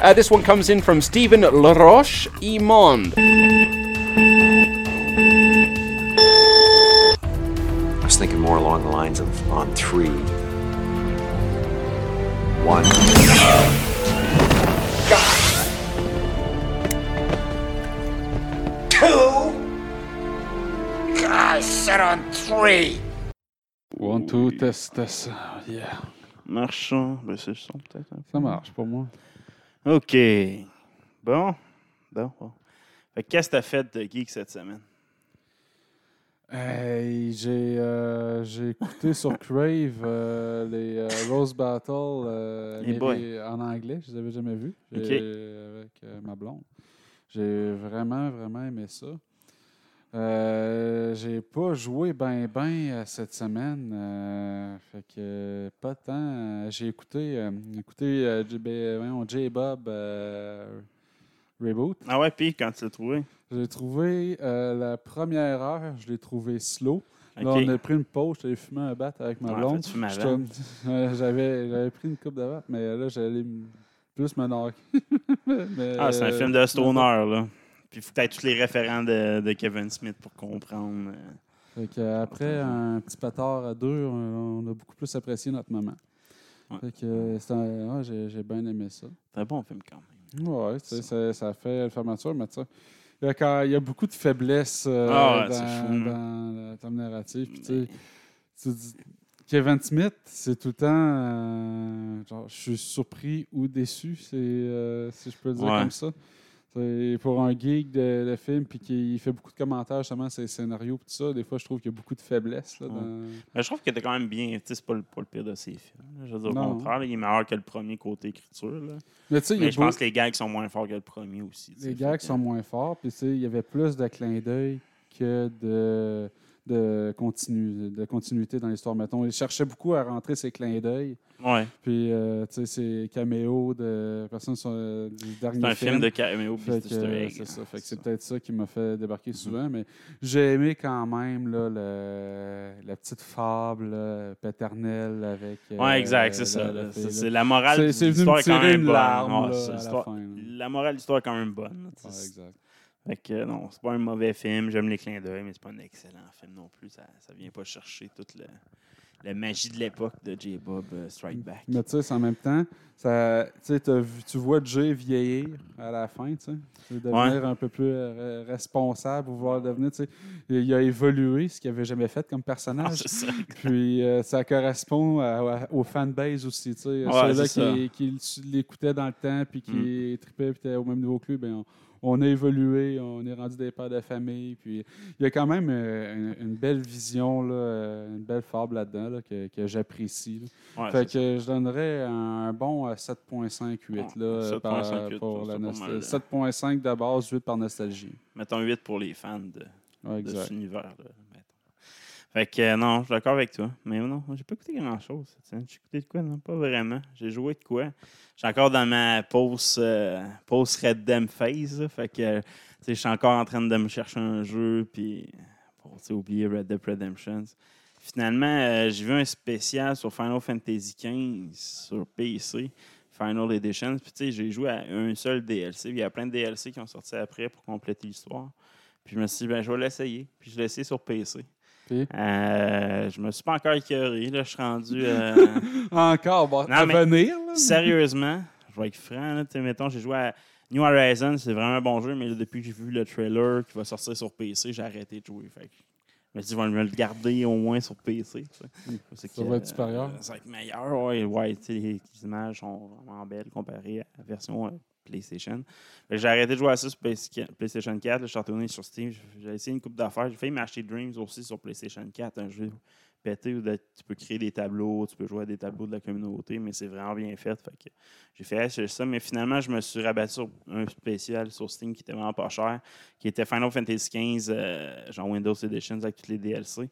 Uh, this one comes in from Stephen Laroche Imond. I was thinking more along the lines of on three. One. I said on three. One, two, test, test. Yeah. Marchand. Ben, c'est le son, peut-être. Ça marche pour moi. OK. Bon. Bon, bon. Fait que qu'est-ce que t'as fait de geek cette semaine? Hey, j'ai euh, j'ai écouté sur Crave euh, les euh, Rose Battle les- en anglais. Je les avais jamais vus. J'ai- Avec euh, ma blonde. J'ai vraiment, vraiment aimé ça. Euh, j'ai pas joué ben ben euh, cette semaine. euh, fait que pas tant. J'ai écouté, euh, écouté ben, J-Bob Reboot. Ah ouais, puis quand tu l'as trouvé? J'ai trouvé la première heure, je l'ai trouvé slow. Là, on a pris une pause, j'allais fumer un bat avec ma blonde. Ouais, J'avais j'avais pris une coupe de bat, mais là, j'allais plus me knocker. Ah, c'est un film de stoner, là. Puis il faut peut-être tous les référents de, de Kevin Smith pour comprendre. euh. Euh, après un petit pétard à deux, on, on a beaucoup plus apprécié notre moment. Ouais. Fait que, euh, j'ai bien aimé ça. C'est un bon film quand même. Sais, ça, ça fait le fermeture, mais tu sais, il y, a quand- il y a beaucoup de faiblesses euh, Ah dans, fou, le thème narratif. Puis, tu sais, tu dis- Kevin Smith, c'est tout le temps. euh, genre, je suis surpris ou déçu, c'est, euh, si je peux le dire Ouais. comme ça. Pour un geek de, de film, puis qu'il fait beaucoup de commentaires justement sur les scénarios, tout ça, des fois, je trouve qu'il y a beaucoup de faiblesses. Là, Ouais. dans- Mais je trouve que t'es quand même bien. C'est pas le, pas le pire de ses films. là. Je veux dire, au contraire, là, il est meilleur que le premier côté écriture. Là. Mais je pense que les gags sont moins forts que le premier aussi. Les gags sont moins forts, puis tu sais, il y avait plus de clins d'œil que de, de, continu, de continuité dans l'histoire. Mettons, il cherchait beaucoup à rentrer ses clins d'œil, Ouais. puis euh, tu sais, ses caméos de personnes sur, euh, du dernier C'est un film de caméo puis c'est ça. Fait que c'est peut-être ça qui m'a fait débarquer souvent, mais j'ai aimé quand même là, le, la petite fable là, paternelle avec. euh, Ouais, exact, c'est ça. C'est la morale C'est- de l'histoire est quand même bonne. la morale de l'histoire est quand même bonne. exact. Fait que non, c'est pas un mauvais film. J'aime les clins d'œil, mais c'est pas un excellent film non plus. Ça, ça vient pas chercher toute le- la magie de l'époque de J-Bob euh, Strike Back. Mais tu sais, en même temps, ça, tu vu- vois Jay vieillir à la fin, tu sais. Devenir un peu plus euh, responsable, vouloir devenir, tu sais. Il a évolué, ce qu'il n'avait jamais fait comme Ah, personnage. ça. Puis euh, ça correspond à- à- aux fanbase aussi, tu sais. Ouais, Ceux-là qui, qui l'écoutaient dans le temps, puis qui tripaient, puis étaient au même niveau que lui, ben, on, on a évolué, on est rendu des pères de famille. Puis il y a quand même euh, une, une belle vision, là, euh, une belle fable là-dedans là, que, que j'apprécie. Ouais, fait que je donnerais un bon euh, 7.58 là, Ouais, par- 7.58, pour la pas nostal- mal, là. 7.5 de base, 8 par nostalgie. Mettons 8 pour les fans de, Ouais, de exact. cet univers. Là. Fait que euh, non, je suis d'accord avec toi. Mais non, j'ai pas écouté grand chose. J'ai écouté de quoi, non? Pas vraiment. J'ai joué de quoi? Suis encore dans ma post, euh, Red Dem phase. Fait que je suis encore en train de me chercher un jeu puis pour oublier Red Dead Redemption. Finalement, euh, j'ai vu un spécial sur Final Fantasy XV sur PC, Final Edition. Puis tu sais, j'ai joué à un seul DLC. Il y a plein de DLC qui ont sorti après pour compléter l'histoire. Puis je me suis dit, ben, je vais l'essayer. Puis je l'ai essayé sur PC. Puis? Euh, je me suis pas encore écœuré. Là, je suis rendu. euh, Encore, bon, Non, à mais venir. là. sérieusement, je vais être franc. Là, mettons, j'ai joué à New Horizons, c'est vraiment un bon jeu, mais là, depuis que j'ai vu le trailer qui va sortir sur PC, j'ai arrêté de jouer. Fait que je me suis dit, vont me le garder au moins sur PC. C'est Ça que, va être supérieur. euh, ça va être meilleur. Ouais, ouais, les images sont vraiment belles comparées à la version euh, PlayStation. J'ai arrêté de jouer à ça sur Play- PlayStation 4. là, je suis retourné sur Steam. J'ai- essayé une coupe d'affaires. J'ai failli m'acheter Dreams aussi sur PlayStation 4, un jeu pété. De- tu peux créer des tableaux, tu peux jouer à des tableaux de la communauté, mais c'est vraiment bien fait. Fait j'ai fait ça, mais finalement, je me suis rabattu sur un spécial sur Steam qui était vraiment pas cher, qui était Final Fantasy XV, euh, genre Windows Edition avec tous les DLC.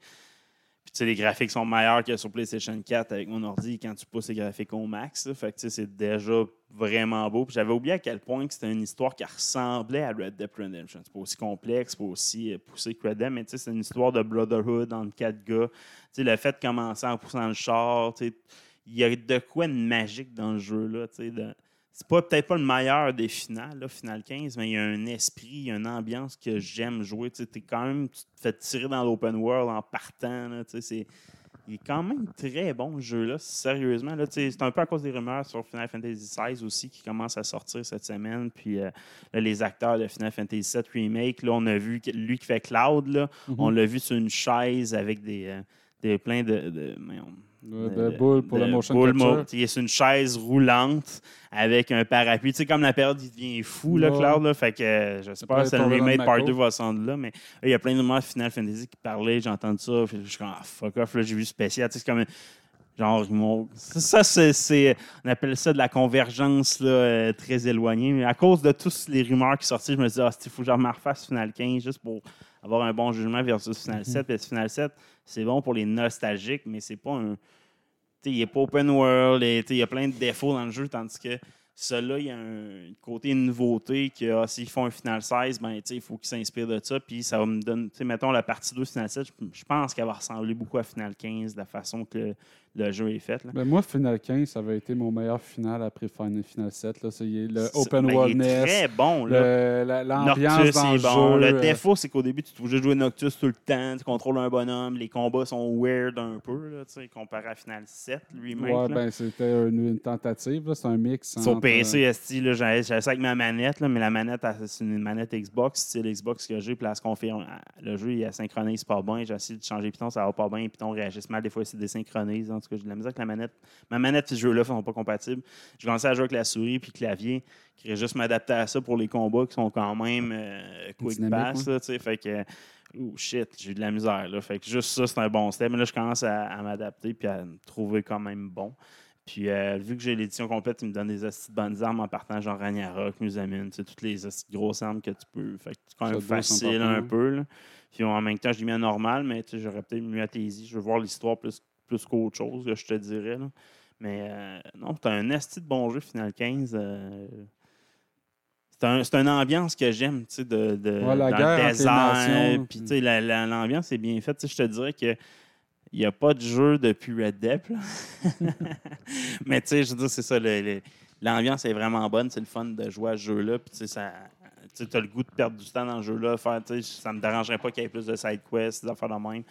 Les graphiques sont meilleurs que sur PlayStation 4 avec mon ordi quand tu pousses les graphiques au max. là. Fait que, c'est déjà vraiment beau. J'avais oublié à quel point que c'était une histoire qui ressemblait à Red Dead Redemption. C'est pas aussi complexe, pas aussi euh, poussé que Red Dead, mais c'est une histoire de brotherhood entre quatre gars. Le fait de commencer en poussant le char, il y a de quoi de magique dans le sais, de- C'est pas peut-être pas le meilleur des finales, là, Final 15, mais il y a un esprit, il y a une ambiance que j'aime jouer. Tu quand même, tu te fais tirer dans l'open world en partant. là, tu sais, c'est, il est quand même très bon, ce jeu-là, sérieusement. Là, tu sais, c'est un peu à cause des rumeurs sur Final Fantasy XVI aussi qui commencent à sortir cette semaine. Puis euh, là, les acteurs de Final Fantasy VII Remake, là, on a vu lui qui fait Cloud, là, on l'a vu sur une chaise avec des, euh, des plein de. De, de pour de la motion boules capture. Il est sur une chaise roulante avec un parapluie. Tu sais, comme la période, il devient fou, là, Ouais. Cloud. Là, fait que je sais pas si le remake part Mako. 2 va se rendre là, mais il y a plein de moments Final Fantasy qui parlaient, j'ai entendu ça. Puis je suis comme, ah, fuck off, là, j'ai vu spécial. Tu sais, c'est comme. Genre, ça, c'est, On appelle ça de la convergence là, euh, très éloignée. Mais à cause de tous les rumeurs qui sortaient, je me dit, ah, il faut que je refasse Final 15 juste pour avoir un bon jugement versus Final 7. Parce Final 7, c'est bon pour les nostalgiques, mais c'est pas un. Tu sais, il n'est pas open world, et, il y a plein de défauts dans le jeu, tandis que celui-là, il y a un côté nouveauté que ah, s'ils font un Final 16, ben, il faut qu'ils s'inspirent de ça. Puis ça va me donner, mettons la partie 2 Final 7, je, je pense qu'elle va ressembler beaucoup à Final 15, de la façon que le, jeu est fait. Là. Ben, moi, Final 15, ça avait été mon meilleur final après Final, Final 7. Là. C'est le C'est- open ben, il est worldness, très bon. L'ambiance dans est le bon. jeu. Le euh, défaut, c'est qu'au début, tu te jouer Noctus tout le temps. Tu contrôles un bonhomme. Les combats sont weird un peu, là, tu sais, comparé à Final 7, lui-même. Ouais, ben, c'était une, une tentative. C'est un mix. Sur entre, PC, euh, là, j'avais ça avec ma manette, là, mais la manette, c'est une manette Xbox, style Xbox que j'ai, puis là, elle se confirme. Le jeu, il synchronise pas bien. J'ai essayé de changer Python, ça va pas bien. Python réagisse mal. Des fois, il se désynchronise. En tout cas, j'ai de la misère avec la manette. Ma manette et ce jeu-là ne sont pas compatibles. Je commençais à jouer avec la souris puis clavier, qui irait juste m'adapter à ça pour les combats qui sont quand même euh, quick pass. là, fait que. Oh shit, j'ai eu de la misère. Là. Fait que juste ça, c'est un bon step. Mais là, je commence à, à m'adapter puis à me trouver quand même bon. Puis euh, vu que j'ai l'édition complète, il me donne des hosties de bonnes armes en partant, genre Ragnarok, sais, toutes les grosses armes que tu peux. Fait que c'est quand même Ça facile un partir. peu. Là. Puis en même temps, je l'ai mis à normal, mais j'aurais peut-être mieux à Taisy. Je veux voir l'histoire plus, plus qu'autre chose, là, je te dirais. là. Mais euh, non, c'est un esti de bon jeu, Final 15. euh, c'est un, une ambiance que j'aime, tu sais, de, de, Ouais, la dans guerre le entre les désert. Puis, tu sais, la- la- l'ambiance est bien faite. Tu sais, Je te dirais que il n'y a pas de jeu depuis Red Dead. Mais tu sais, je veux dire, c'est ça. L'ambiance est vraiment bonne. C'est le fun de jouer à ce jeu-là. Puis tu sais, ça. Tu as le goût de perdre du temps dans le jeu-là. Faire, tu sais, ça ne me dérangerait pas qu'il y ait plus de side quests, des affaires de même.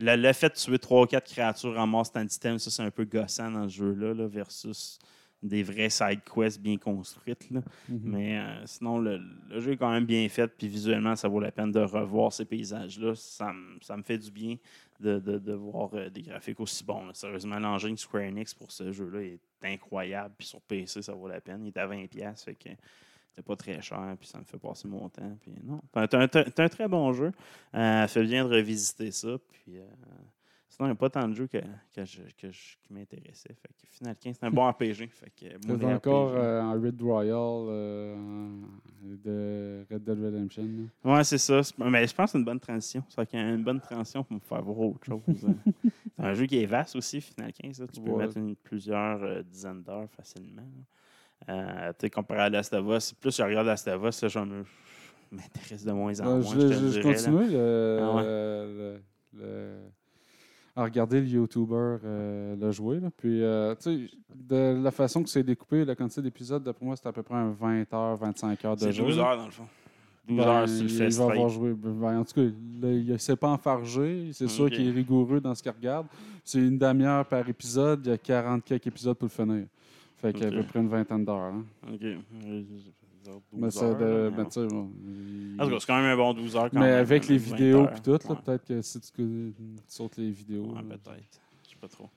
Le, le fait de tuer 3-4 créatures en mort stand item, ça, c'est un peu gossant dans ce jeu-là, là, versus des vrais side quests bien construites. là. mhm. Mais euh, sinon, le, le jeu est quand même bien fait, puis visuellement, ça vaut la peine de revoir ces paysages-là. Ça, me- ça me fait du bien de, de- de voir euh, des graphiques aussi bons. là. Sérieusement, l'engin Square Enix pour ce jeu-là est incroyable, puis sur PC, ça vaut la peine. Il est à 20$, fait que c'est pas très cher, puis ça me fait passer mon temps. Puis non, c'est un, très bon jeu. Euh, ça fait bien de revisiter ça, puis... euh, Sinon, il n'y a pas tant de jeux que, que je- que je- qui m'intéressaient. Fait que Final 15, c'est un bon RPG. Fait que, encore euh, en Red Royal euh, de Red Dead Redemption. là. Ouais, c'est ça. Mais je pense que c'est une bonne transition. C'est une bonne transition pour me faire voir autre chose. hein. c'est un jeu qui est vaste aussi, Final 15. là. Tu peux mettre une- plusieurs euh, dizaines d'heures facilement. là. Euh, tu sais, comparé à Last of Us, plus je regarde Last of Us, là, je m'intéresse de moins en Euh, moins. je continue le- Ah ouais. le- le- à regarder le YouTuber euh, le jouer. là. Puis, euh, tu sais, de la façon que c'est découpé, la quantité d'épisodes, d'après moi, c'est à peu près un 20 heures, 25 heures de C'est jeu. 12 là. heures dans le fond. 12 Ben, heures sur le il va avoir joué. Ben, en tout cas, là, il ne s'est pas enfargé. C'est sûr qu'il est rigoureux dans ce qu'il regarde. C'est une demi-heure par épisode. Il y a 40 quelques épisodes pour le finir. Fait qu'il y a à Ok. peu près une vingtaine d'heures. hein. Ok. Euh, 12 Mais de. là, ben, tu c'est quand même un bon 12 heures. Quand mais même, avec les 20 vidéos puis tout, Ouais. peut-être que si tu, tu sautes les vidéos. Ouais, peut-être. Je sais pas trop.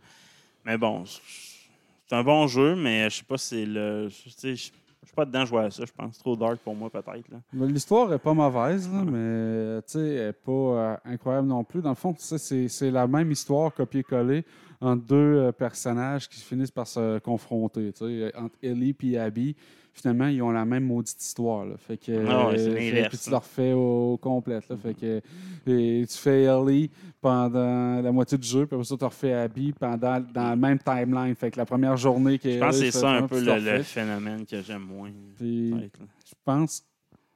Mais bon, c'est un bon jeu, mais je sais pas si c'est le. je- suis pas dedans jouer à ça, je pense. Trop dark pour moi, peut-être. L'histoire est pas mauvaise, là, mais tu sais, elle n'est pas euh, incroyable non plus. Dans le fond, c'est la même histoire copier-coller entre deux euh, personnages qui finissent par se confronter. tu sais, Entre Ellie et Abby, finalement, ils ont la même maudite histoire. là. Fait que, Ah ouais, c'est euh, puis tu là. leur fais au complet. Là. Fait que, et tu fais Ellie pendant la moitié du jeu, puis après ça, tu refais Abby pendant, dans le même timeline. Fait que la première journée qui est Je pense que c'est ça un puis peu le, le phénomène que j'aime moins. Puis- là. je pense.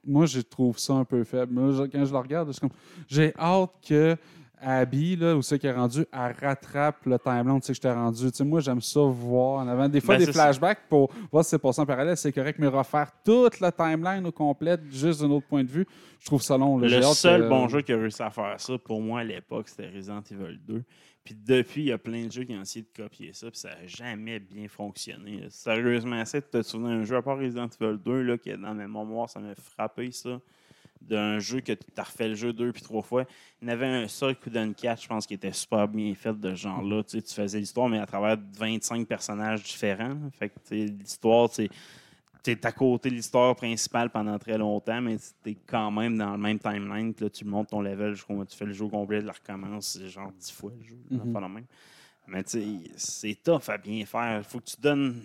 Moi, je trouve ça un peu faible. Moi, je- quand je le regarde, je suis comme- j'ai hâte que Abby, là, où c'est qu'elle est rendu, elle rattrape le timeline, tu sais, que j'étais rendu. Tu sais, moi, j'aime ça voir en avant. Des fois, Ben, des ça. flashbacks pour voir si c'est passé en parallèle, c'est correct, mais refaire toute la timeline au complet, juste d'un autre point de vue, je trouve ça long. là. Le seul que- bon jeu qui a réussi à faire ça, pour moi, à l'époque, c'était Resident Evil 2. Puis depuis, il y a plein de jeux qui ont essayé de copier ça, puis ça n'a jamais bien fonctionné. Sérieusement, essaie de te souvenir d'un jeu, à part Resident Evil 2, là, qui est dans mes mémoires, ça m'a frappé, ça. D'un jeu que tu as refait le jeu deux puis trois fois. Il y avait un seul coup d'un catch, je pense, qui était super bien fait de ce genre-là. Tu, sais, tu faisais l'histoire, mais à travers 25 personnages différents. Fait que tu sais, l'histoire, c'est tu es à côté de l'histoire principale pendant très longtemps, mais tu es quand même dans le même timeline. Puis là, tu montes ton level jusqu'au tu fais le jeu complet, tu le recommences c'est genre dix fois le jeu. Mhm. pas la même. Mais tu sais, c'est tough à bien faire. Il faut que tu donnes.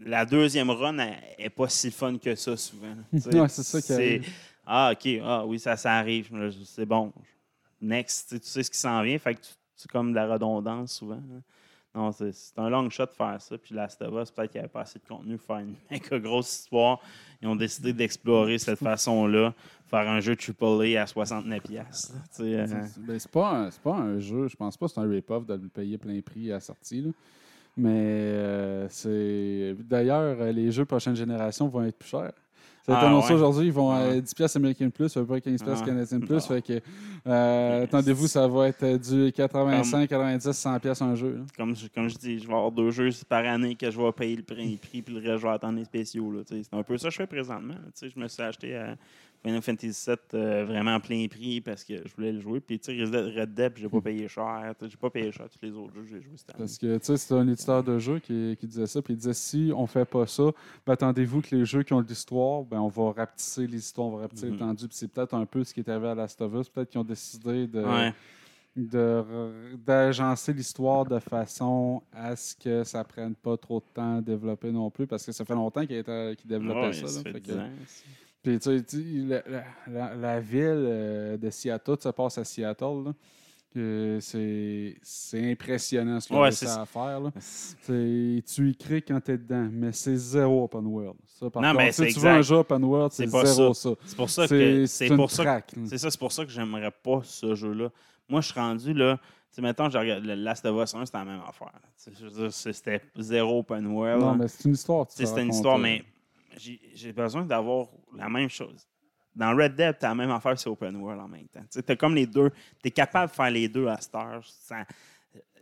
La deuxième run n'est pas si fun que ça souvent. Ouais, c'est ça qui. Ah, OK. Ah, oui, ça, ça arrive. C'est bon. Next. Tu sais, tu sais ce qui s'en vient. Fait que tu- c'est comme de la redondance souvent. hein. Non, c'est un long shot de faire ça. Puis Last of Us, peut-être qu'il n'y avait pas assez de contenu pour faire une méga grosse histoire. Ils ont décidé d'explorer cette façon-là, faire un jeu AAA à 69$. piastres, là, tu sais, euh, C'est ben, pas, pas un jeu, je pense pas que c'est un rip-off de le payer plein prix à la sortie. là. Mais euh, c'est. D'ailleurs, les jeux prochaine génération vont être plus chers. Ça a été Ah, annoncé ouais. aujourd'hui, ils vont à Ah. 10 pièces américaines plus, à peu près 15 pièces Ah. canadiennes plus. Fait que, euh, attendez-vous, ça va être du 85, 90, 100 pièces un jeu. là. comme, je, comme je dis, je vais avoir deux jeux par année que je vais payer le prix, puis le reste, je vais attendre les spéciaux. C'est un peu ça que je fais présentement. Je me suis acheté à Final Fantasy VII euh, vraiment à plein prix parce que je voulais le jouer. Puis, tu sais, Red Dead, je n'ai pas payé cher. J'ai pas payé cher tous les autres jeux que j'ai joués cette année. Parce que, tu sais, c'est un éditeur de jeux qui, qui disait ça. Puis il disait si on fait pas ça, ben, attendez-vous que les jeux qui ont de l'histoire, ben, on va rapetisser les histoires, on va rapetisser Mhm. l'étendue. Puis c'est peut-être un peu ce qui est arrivé à Last of Us. Peut-être qu'ils ont décidé de. Ouais. d'agencer l'histoire de façon à ce que ça prenne pas trop de temps à développer non plus, parce que ça fait longtemps qu'il qu'il développait Ouais, ça. ça là. fait Fait 10 que- ans. puis, tu sais, la, la- la- la ville euh, de Seattle, se passe à Seattle. là. Que C'est impressionnant ce ont Ouais, c'est- à faire. là. Tu y crées quand tu es dedans, mais c'est zéro open world. Ça, par Non, contre, mais si tu veux un jeu open world, c'est zéro ça. C'est pour ça que C'est pour ça que. C'est ça, c'est pour ça que j'aimerais pas ce jeu-là. Moi, je suis rendu là. Tu sais, mettons, je regarde le Last of Us 1, c'était la même affaire. C'était zéro open world. Non, mais c'est une histoire. C'était une histoire, mais j'ai besoin d'avoir la même chose. Dans Red Dead, tu as la même affaire, c'est open world en même temps. Tu as comme les deux. Tu es capable de faire les deux à cette heure.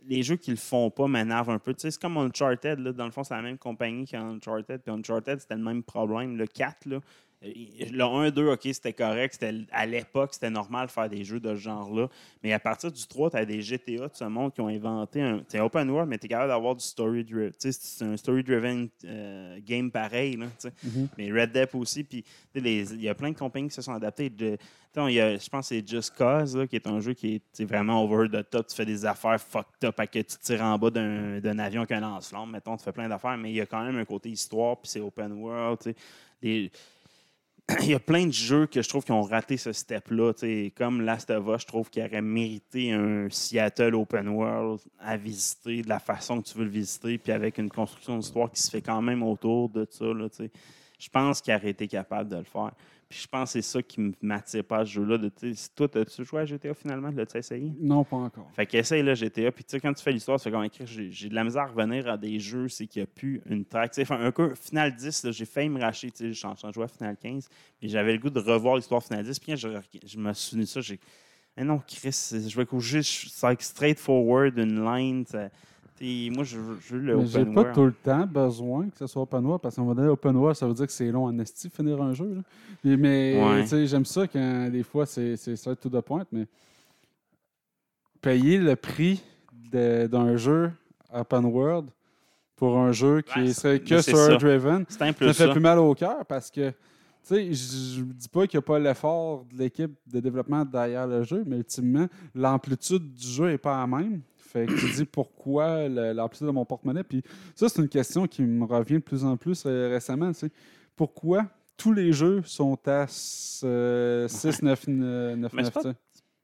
Les jeux qui le font pas m'énervent un peu. Tu sais, c'est comme Uncharted. Là, dans le fond, c'est la même compagnie qu'Uncharted. Puis Uncharted, c'était le même problème. Le 4, là, le 1, 2, OK, c'était correct. C'était, à l'époque, c'était normal de faire des jeux de ce genre-là. Mais à partir du 3, tu as des GTA de ce monde qui ont inventé un. C'est open world, mais tu es capable d'avoir du story-driven. Tu sais, c'est un story-driven euh, game pareil. Là, sais. Mais Red Dead aussi. Puis tu sais, les- il y a plein de compagnies qui se sont adaptées. De, y a- je pense que c'est Just Cause, là, qui est un jeu qui est vraiment over the top. Tu fais des affaires fucked up, à que tu tires en bas d'un, d'un avion avec un lance-flamme. Mettons, tu fais plein d'affaires, mais il y a quand même un côté histoire, puis c'est open world. tu sais. Des- il y a plein de jeux que je trouve qui ont raté ce step-là. Comme Last of Us, je trouve qu'il aurait mérité un Seattle open world à visiter de la façon que tu veux le visiter, puis avec une construction d'histoire qui se fait quand même autour de ça. Je pense qu'il aurait été capable de le faire. Puis je pense que c'est ça qui m'attire pas à ce jeu-là. Sais, toi, as-tu joué à GTA finalement? L'as-tu essayé? Non, pas encore. Fait qu'essaye le GTA. Puis tu sais, quand tu fais l'histoire, tu fais comme j'ai j'ai de la misère à revenir à des jeux, c'est qu'il n'y a plus une track. Tu sais, enfin, un coup, Final 10, là, j'ai failli me racheter. Tu sais, je suis en train de jouer à Final 15. Mais j'avais le goût de revoir l'histoire Final 10. Puis quand je, je me souvenu de ça, j'ai. Eh non, Chris, je vais coucher, c'est like straightforward, une line. Moi, je, veux- je veux le Mais j'ai open pas world. tout le temps besoin que ce soit open world parce qu'on va donner open world, ça veut dire que c'est long en esti de finir un jeu. là. Mais Ouais. j'aime ça quand des fois c'est c'est ça tout de pointe, mais payer le prix de- d'un jeu open world pour un jeu qui Ouais, serait que ça. story-driven. Ça me fait ça. plus mal au cœur parce que, tu sais, je ne dis pas qu'il n'y a pas l'effort de l'équipe de développement derrière le jeu, mais ultimement, l'amplitude du jeu n'est pas la même. Fait que tu dis pourquoi l'amplitude de mon porte-monnaie. Puis ça, c'est une question qui me revient de plus en plus euh, récemment. tu sais. Pourquoi tous les jeux sont à euh, 6, 9, 9, Mais c'est pas-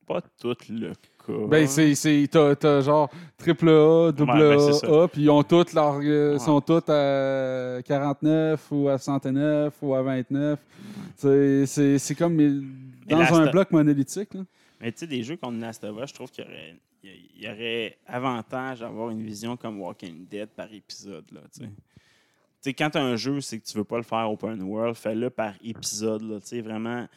Pas tout le cas. Ben, c'est, c'est, t'as, t'as genre triple A, double Ouais, ben. A, puis ils ont toutes leur, euh, Ouais. sont toutes à 49 ou à 69 ou à 29. C'est, c'est, c'est comme dans un bloc monolithique. là. Mais tu sais, des jeux comme Last of Us, je trouve qu'il y aurait, il y aurait avantage à avoir une vision comme Walking Dead par épisode. Là, quand tu as un jeu, c'est que tu veux pas le faire open world, fais-le par épisode. Là, vraiment,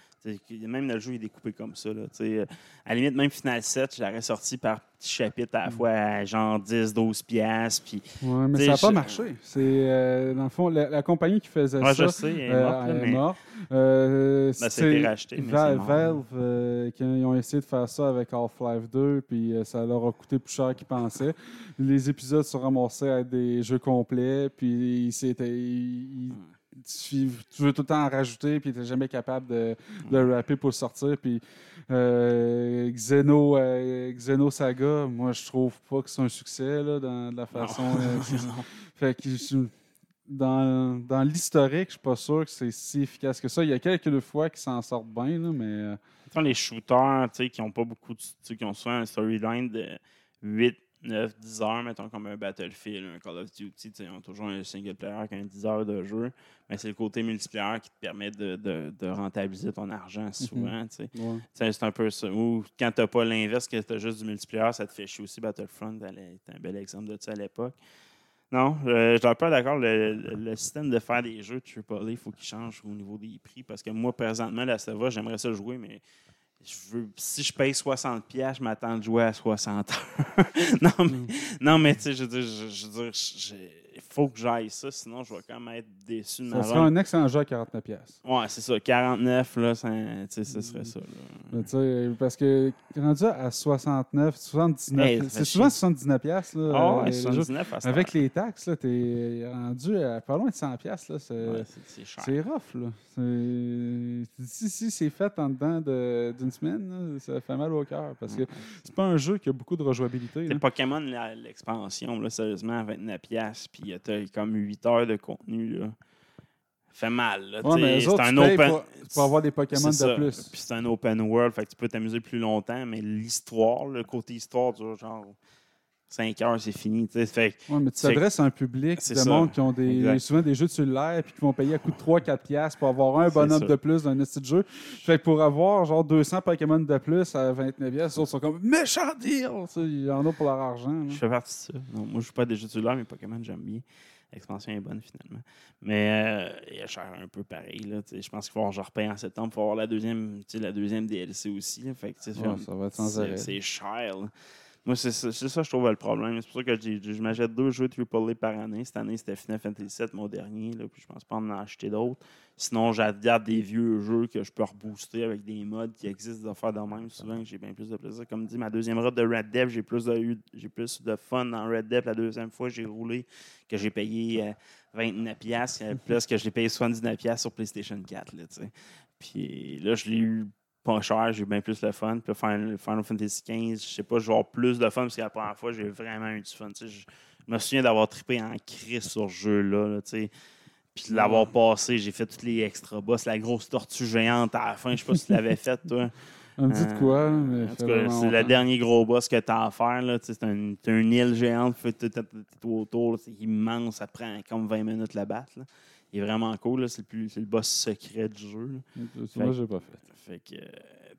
même le jeu est découpé comme ça. Là, tu sais. à la limite, même Final 7, je l'aurais sorti par petits chapitres à la fois à genre 10-12 piastres. Puis, Ouais, mais ça n'a pas je- marché. C'est, euh, dans le fond, la, la compagnie qui faisait Ouais, ça. je sais, elle est euh, morte, là, elle est mais- morte. Euh, Ben, ça a c'est été racheté, mais Va- c'est mort. Valve euh, qui ont essayé de faire ça avec Half-Life 2, puis euh, ça leur a coûté plus cher qu'ils pensaient. Les épisodes sont ramassés à des jeux complets, puis c'était. il- il- tu, tu veux tout le temps en rajouter, puis tu n'es jamais capable de, de le rapper pour sortir. Puis euh, Xeno, euh, Xeno Saga, moi, je trouve pas que c'est un succès là, dans de la façon. euh, c'est- fait que dans, dans l'historique, je suis pas sûr que c'est si efficace que ça. Il y a quelques fois qui s'en sortent bien, là, mais les shooters, tu sais, qui ont pas beaucoup de. qui ont souvent un storyline de 8, 9, 10 heures, mettons, comme un Battlefield, un Call of Duty, ils ont toujours un single player qui a un 10 heures de jeu. Mais c'est le côté multiplayer qui te permet de, de- de rentabiliser ton argent souvent, sais. ouais. Tu sais, C'est un peu ça. Ou quand t'as pas l'inverse, que t'as juste du multiplayer, ça te fait chier aussi. Battlefront c'est un bel exemple de ça à l'époque. Non, euh, je suis peu d'accord. Le, système de faire des jeux AAA, il faut qu'il change au niveau des prix. Parce que moi, présentement, la Sava, j'aimerais ça jouer, mais je veux, si je paye 60$, piastres, je m'attends de jouer à 60 heures. non, mais, non, mais tu sais, je veux dire, je, je- il faut que j'aille ça, sinon je vais quand même être déçu de ma Ça serait un excellent jeu à 49$. pièces. Ouais, c'est ça. 49, là, ça, tu ce serait ça. là. Mais tu sais, Parce que rendu à 69, 79, Hey, c'est souvent chier. 79$. piastres, Là, Ah ouais, euh, les jeux. 79 à Avec les taxes, là, t'es rendu à pas loin de 100$. piastres, Là, c'est, Ouais, cher. c'est rough. Là. Si, si c'est fait en dedans de- d'une semaine, là, ça fait mal au cœur. Parce que c'est pas un jeu qui a beaucoup de rejouabilité. C'est là. Pokémon, l'expansion, là, sérieusement, à 29$, piastres, puis t'as comme 8 heures de contenu. Là. Fait mal. Ouais, c'est un open. pour, pour avoir des Pokémon de ça. plus. Puis c'est un open world, fait que tu peux t'amuser plus longtemps, mais l'histoire, le côté histoire genre 5 heures, c'est fini. Fait Ouais, mais tu t'adresses à un public c'est de ça. monde qui ont des, Exact. souvent des jeux de cellulaire puis qui vont payer à coût de 3-4$ piastres pour avoir un bonhomme de plus d'un petit jeu. Fait que pour avoir genre 200 Pokémon de plus à 29$, piastres, les autres sont comme méchant deal! Tu sais, Il y en a pour leur argent. là. Je fais partie de ça. Moi, je joue pas à des jeux de cellulaire, mais Pokémon, j'aime bien. L'expansion est bonne, finalement. Mais euh, il est cher un peu pareil. Là, je pense qu'il falloir que je repaye en septembre. Il faut avoir la deuxième, la deuxième DLC aussi. là. Fait que, Ouais, ça va être sans c'est- arrêt. C'est cher. là. Moi, c'est ça, je trouve, le problème. C'est pour ça que j'ai- je m'achète deux jeux AAA par année. Cette année, c'était Final Fantasy mon dernier. Là, puis je pense pas en acheter d'autres. Sinon, j'adore des vieux jeux que je peux rebooster avec des mods qui existent d'affaires de même. Souvent, j'ai bien plus de plaisir. Comme dit, ma deuxième route de Red Dead, j'ai plus de, j'ai plus de fun dans Red Dead. La deuxième fois, j'ai roulé que j'ai payé euh, 29$, piastres, euh, plus que je l'ai payé 79$ piastres sur PlayStation 4. Là. Puis là, je l'ai eu pas cher, j'ai eu bien plus de fun. Puis Final, Final Fantasy XV, je sais pas, je vais avoir plus de fun parce que la première fois, j'ai vraiment eu du fun. tu sais. Je, je me souviens d'avoir trippé en crise sur ce jeu-là. là, tu. Puis de l'avoir passé, j'ai fait tous les extra boss, la grosse tortue géante à la fin. Je sais pas si tu l'avais fait, toi. Quoi, mais Euh, en tout cas, c'est le dernier gros boss que tu as à faire. Tu C'est un, une île géante, tout autour. C'est immense, ça prend comme 20 minutes le battre. là. Il est vraiment cool. C'est le, boss secret du jeu. Moi, j'ai pas fait. Fait que,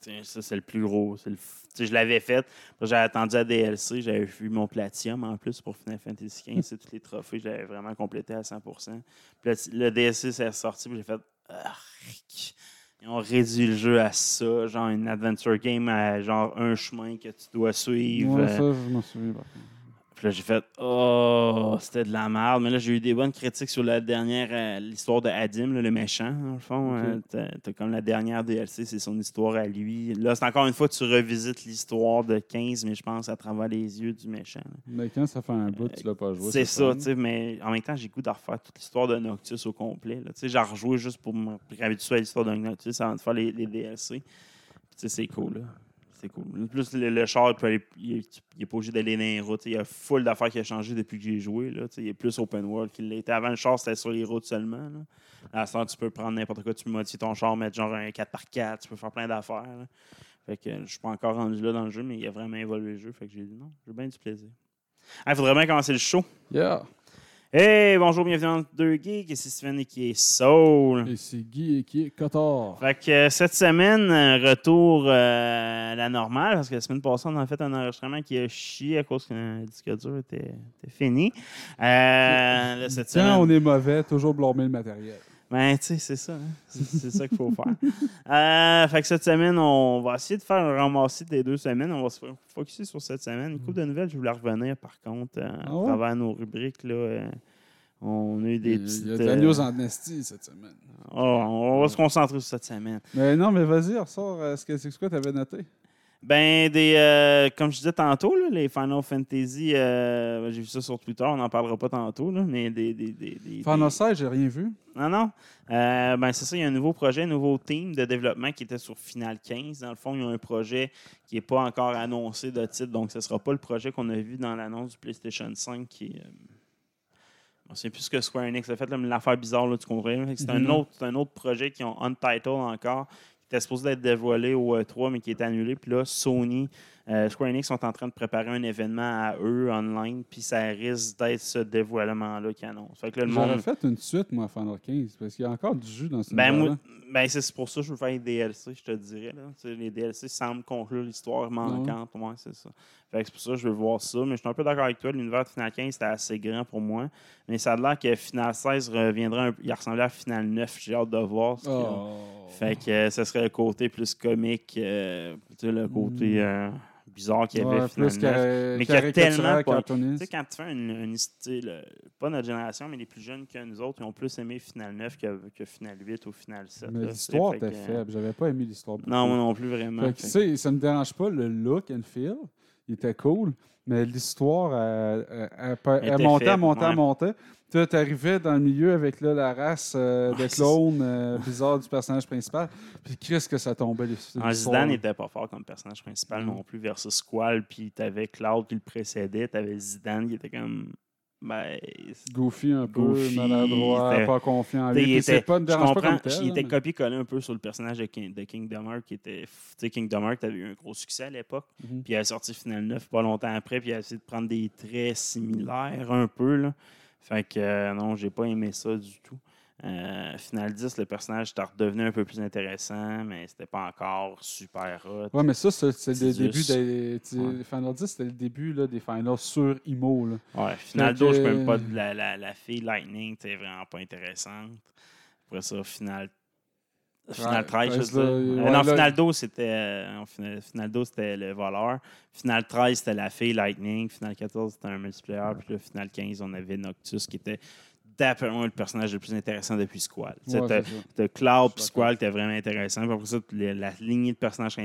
sais, ça, c'est le plus gros. Le je l'avais fait. J'avais attendu à DLC. J'avais vu mon Platinum en plus pour Final Fantasy XV. C'est tous les trophées. Je l'avais vraiment complété à 100 Puis le DLC s'est ressorti. Puis j'ai fait. Arc. Ils ont réduit le jeu à ça. Genre une adventure game à genre un chemin que tu dois suivre. Ouais, euh, ça, je m'en souviens. par contre. Puis là, j'ai fait Oh, c'était de la merde. Mais là, j'ai eu des bonnes critiques sur la dernière, euh, l'histoire de Adim, là, le méchant, dans le fond. Euh, t'as, t'as comme la dernière DLC, c'est son histoire à lui. Là, c'est encore une fois, tu revisites l'histoire de 15, mais je pense à travers les yeux du méchant. là. Mais quand ça fait un bout, tu l'as pas joué. C'est ça, tu sais, mais en même temps, j'ai goût de refaire toute l'histoire de Noctus au complet. Tu sais, j'ai rejoué juste pour me réhabituer à l'histoire de Noctus avant de faire les, les DLC. Puis, tu sais, c'est cool, là. C'est cool. Plus, le, char, il peut aller- il est, il est pas obligé d'aller dans les routes. Il y a full d'affaires qui a changé depuis que j'ai joué. Là. Il est plus open world qu'il l'était. Avant, le char, c'était sur les routes seulement. Là. À tu peux prendre n'importe quoi. Tu peux modifier ton char, mettre genre un 4x4. Tu peux faire plein d'affaires. Fait que je suis pas encore rendu là dans le jeu, mais il a vraiment évolué le jeu. Fait que j'ai dit non, j'ai bien du plaisir. Il faudrait bien commencer le show. Yeah. Hey, bonjour, bienvenue dans Deux Geeks. Ici Steven et qui est Soul. Et c'est Guy et qui est Cotard. Fait que euh, cette semaine, euh, retour euh, à la normale, parce que la semaine passée, on a fait un enregistrement qui a chié à cause qu'un disque dur était, était fini. Euh, là, cette Quand semaine, on est mauvais, toujours blâmer le matériel. Ben, tu sais, c'est ça. hein. C'est ça qu'il faut faire. Euh, fait que cette semaine, on va essayer de faire un ramassis des deux semaines. On va se focusser sur cette semaine. Une couple de nouvelles, je voulais revenir par contre euh, Ah à travers nos rubriques. Là, euh, on a eu des Il petites. y a de la euh, news en esti cette semaine. oh, on va se concentrer sur cette semaine. Mais non, mais vas-y, ressort. euh, ce que- C'est quoi tu avais noté? Ben, des, euh, comme je disais tantôt, là, les Final Fantasy, euh, j'ai vu ça sur Twitter, on n'en parlera pas tantôt, là, mais des. des, des, des- Final des- 16, j'ai rien vu. Non, non. Euh, ben, c'est ça, il y a un nouveau projet, un nouveau team de développement qui était sur Final 15. Dans le fond, il y a un projet qui n'est pas encore annoncé de titre, donc ce ne sera pas le projet qu'on a vu dans l'annonce du PlayStation 5 qui on ne sait plus ce que Square Enix a fait, l'affaire bizarre, là, tu comprends? C'est un, Mhm. autre, un autre projet qui ont Untitled encore, était supposé être dévoilé au E3, mais qui est annulé. Puis là, Sony, euh, Square Enix sont en train de préparer un événement à eux online, puis ça risque d'être ce dévoilement-là qui annonce. Fait que là, le J'aurais monde. fait une suite, moi, à Final 15, parce qu'il y a encore du jus dans ce Ben, moi, ben c'est pour ça que je veux faire les DLC, je te dirais. Là. Tu sais, Les DLC semblent conclure l'histoire manquante. Ouais, c'est ça. Fait que c'est pour ça que je veux voir ça. Mais je suis un peu d'accord avec toi. L'univers de Final 15, c'était assez grand pour moi. Mais ça a l'air que Final 16 reviendra un... Il ressemblait à Final 9. J'ai hâte de voir. a. Oh. Fait que euh, ce serait le côté plus comique. euh, tu sais, le côté euh, bizarre qu'il y avait. Ouais, Final plus 9. carré- mais qu'il y a tellement pas-. Tu sais, quand tu fais une, une style, euh, pas notre génération, mais les plus jeunes que nous autres, ils ont plus aimé Final 9 que, que Final 8 ou Final 7. Mais l'histoire était faible. J'avais pas aimé l'histoire. Non, moi non plus vraiment. Fait que, Fait tu sais, ça me dérange pas le look and feel. Il était cool. Mais l'histoire, elle, elle- elle- elle Elle montait, elle faible, montait, elle ouais. montait. Tu arrivais dans le milieu avec là, la race euh, de Ouais, c'est clones euh, bizarre du personnage principal. Puis qu'est-ce que ça tombait l'histoire. Ah, Zidane n'était pas fort comme personnage principal Mm. non plus versus Squall, puis t'avais Cloud qui le précédait, t'avais Zidane qui était comme. Ben, Goofy un peu, maladroit, pas confiant en lui. était- pas, je pas comprends, comme tel. il était copié-collé un peu sur le personnage de, King, de Kingdom Hearts qui était. Tu sais, Kingdom Hearts avait eu un gros succès à l'époque. Mhm. Puis il a sorti Final 9 pas longtemps après, puis il a essayé de prendre des traits similaires un peu. Là. Fait que euh, non, j'ai pas aimé ça du tout. Euh, Final 10, le personnage était redevenu un peu plus intéressant, mais c'était pas encore super hot. Ouais, mais ça, c'est le début des. Ouais. Final 10, c'était le début là, des finals sur IMO. Là. Ouais, Final Fait que- 12, je peux même pas. La, la, la fille Lightning, c'était vraiment pas intéressante. Après ça, Final. Final Ouais, 13, je veux 13, dire. là, ouais, non, Final 12, c'était. euh, non, Final, Final 12, c'était le voleur. Final 13, c'était la fille Lightning. Final 14, c'était un multiplayer. Puis là, Final 15, on avait Noctus, qui était d'après moi le personnage le plus intéressant depuis Squall. Tu sais, Ouais, t'as- Cloud puis Squall qui était vraiment intéressant. Puis après ça, la lignée de personnages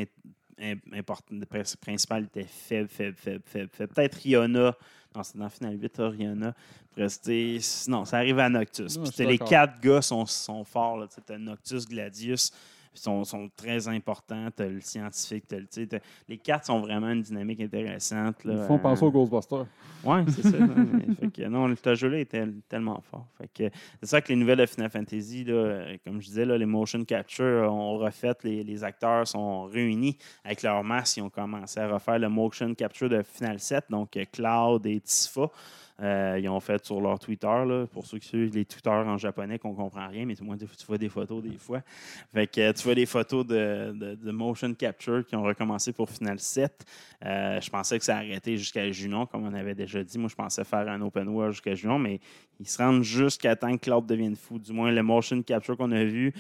principale était faible, faible, faible, faible, faible. Peut-être Rihanna. Non, c'est dans Final 8, là, Rihanna. Après, c'était- Non, ça arrive à Noctus. Puis c'était les quatre gars sont, sont forts. Là. T'as Noctus, Gladius. Ils sont, sont très importants. T'as le scientifique. le- tu t'as- les quatre sont vraiment une dynamique intéressante. Là. Ils font penser Euh, aux Ghostbusters. oui, c'est ça. non, fait que, non, ce jeu-là est tel- tellement fort. Fait que, c'est ça que les nouvelles de Final Fantasy, là, euh, comme je disais, là, les motion capture ont refait, les, les acteurs sont réunis avec leur masque. Ils ont commencé à refaire le motion capture de Final 7, donc euh, Cloud et Tifa. Euh, ils ont fait sur leur Twitter, pour ceux qui suivent les Twitter en japonais, qu'on comprend rien, mais monde, tu vois des photos des fois. Fait que, tu vois des photos de, de- de motion capture qui ont recommencé pour Final 7. Euh, je pensais que ça arrêtait jusqu'à Junon, comme on avait déjà dit. Moi, je pensais faire un open world jusqu'à Junon, mais ils se rendent jusqu'à temps que Cloud devienne fou. Du moins, le motion capture qu'on a vu,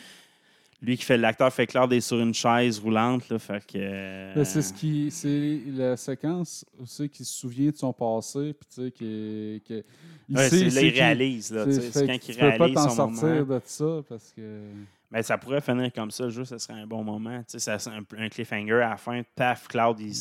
lui qui fait l'acteur fait Claude est sur une chaise roulante. Là, fait que, euh, c'est ce qui, c'est la séquence aussi qui se souvient de son passé, puis tu sais, qui, qui il ouais, sait- c'est là, sait il réalise. là, tu C'est que quand tu il peux pas réalise t'en son sortir moment. de ça parce que. Ben, ça pourrait finir comme ça, le jeu, ça serait un bon moment. Tu sais, ça un, un cliffhanger à la fin. Paf, Cloud, il,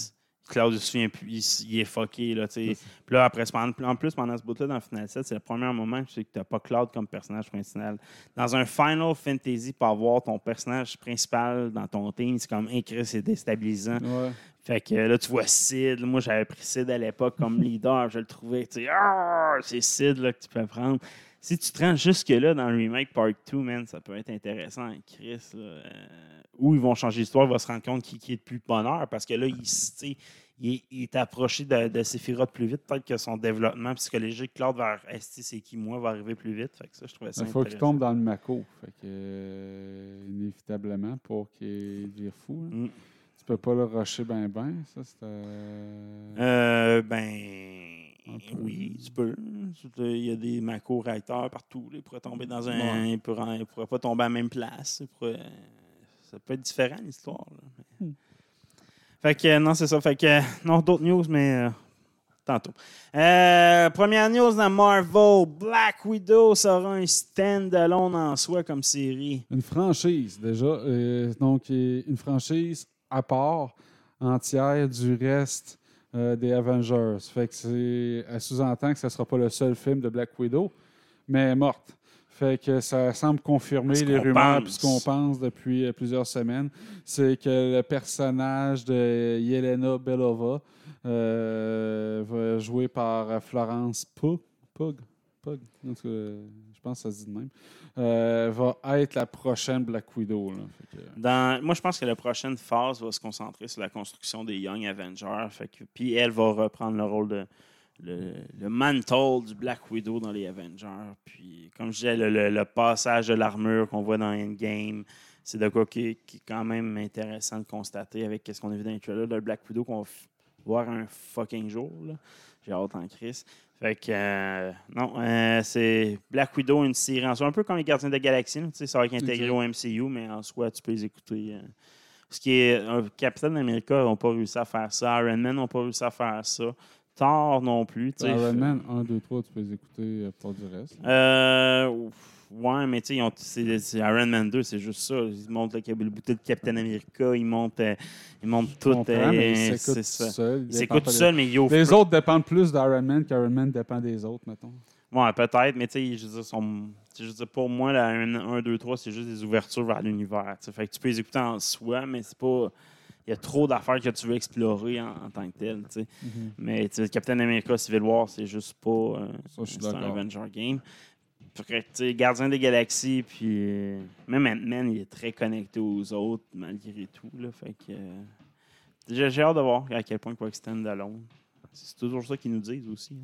Cloud, il se souvient plus, il, est fucké. Là. Puis là, après, en plus, pendant ce bout-là, dans Final 7, c'est le premier moment que tu sais que tu n'as pas Cloud comme personnage principal. Dans un Final Fantasy, pour avoir ton personnage principal dans ton team, c'est comme écrit, c'est déstabilisant. Ouais. Fait que là, tu vois Sid. Moi, j'avais pris Sid à l'époque comme leader. Je le trouvais, tu sais, Ah, c'est Sid là, que tu peux prendre. Si tu te rends jusque-là dans le remake Part 2, man, ça peut être intéressant, Chris. là. Euh, où ils vont changer l'histoire, il va se rendre compte qui, qui est de plus bonheur parce que là, il, il, est- il est approché de, de Sephiroth plus vite. Peut-être que son développement psychologique, Claude vers Esti, c'est qui moi, va arriver plus vite. Fait que ça, je trouvais ça Il faut qu'il tombe dans le Mako. Fait que, euh, inévitablement, pour qu'il vire fou. Mm. Tu peux pas le rusher ben ben. Ça, c'était. Euh, ben, oui, tu peux. Il y a des macro-réacteurs partout. là. Il pourrait tomber dans un. Ouais. Il pourrait, il pourrait pas tomber à la même place. Ça peut être différent, l'histoire. Mais- Hmm. Fait que, non, c'est ça. Fait que, non, d'autres news, mais euh, tantôt. Euh, première news dans Marvel Black Widow sera un stand-alone en soi comme série. Une franchise, déjà. euh, donc, une franchise à part, entière du reste euh, des Avengers. Fait que c'est. Elle sous-entend que ce ne sera pas le seul film de Black Widow, mais elle est morte. Fait que ça semble confirmer les rumeurs puis ce qu'on pense depuis euh, plusieurs semaines. C'est que le personnage de Yelena Belova, euh, va joué par euh, Florence Pug, Pug, Pug, en tout cas, je pense que ça se dit de même, euh, va être la prochaine Black Widow. Dans, moi, je pense que la prochaine phase va se concentrer sur la construction des Young Avengers. Puis elle va reprendre le rôle de le, le mantle du Black Widow dans les Avengers. Puis, comme je disais, le, le- passage de l'armure qu'on voit dans Endgame, c'est de quoi qui, est quand même intéressant de constater avec ce qu'on a vu dans les trailers de Black Widow qu'on va voir un fucking jour. J'ai hâte en crise. Fait que, euh, non, euh, c'est Black Widow, une série en soi, un peu comme les Gardiens de la Galaxie. là, tu sais, ça va être intégré au MCU, mais en soi, tu peux les écouter. euh. ce qui est. un Captain America n'ont pas réussi à faire ça. Iron Man n'ont pas réussi à faire ça. Thor non plus. Iron Man 1, 2, 3, tu peux les écouter euh, pour du reste. Euh, ouf, ouais, mais tu sais, Iron Man 2, c'est juste ça. Ils montrent le, le bouton de Captain America, ils montent, euh, ils montent tout. euh, c'est ça. tout seul. il Ils s'écoutent seul, mais ils offrent Les autres dépendent plus d'Iron Man qu'Iron Man dépend des autres, mettons. Ouais, peut-être, mais tu sais, je veux dire, sont- je veux dire, pour moi, la 1, 2, 3, c'est juste des ouvertures vers l'univers. Fait que tu peux les écouter en soi, mais c'est pas. Il y a trop d'affaires que tu veux explorer en, en tant que tel. sais. Mhm. Mais Captain America Civil War, c'est juste pas. euh, Ça, un. Avenger game. Fait Gardien des Galaxies, puis euh, même Ant-Man, il est très connecté aux autres, malgré tout. Là, fait que. euh, j'ai hâte de voir à quel point il va extend alone. C'est toujours ça qu'ils nous disent aussi.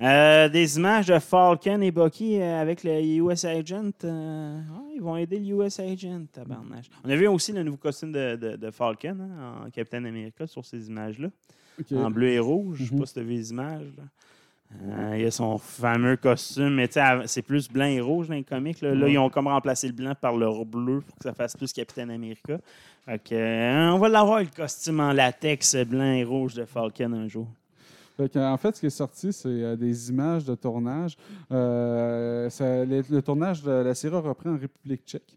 Euh, des images de Falcon et Bucky euh, avec le US Agent. euh, ils vont aider le US Agent, tabarnache. On a vu aussi le nouveau costume de, de- de Falcon hein, en Captain America sur ces images-là, en bleu et rouge. Je ne sais Mhm. pas si tu as vu les images. là. Euh, il y a son fameux costume, mais c'est plus blanc et rouge dans les comics. Là, ils ont comme remplacé le blanc par le bleu pour que ça fasse plus Captain America. Fait que, on va l'avoir, le costume en latex blanc et rouge de Falcon un jour. Fait en fait, ce qui est sorti, c'est euh, des images de tournage. Euh, ça- le, le tournage de la série a repris en République tchèque.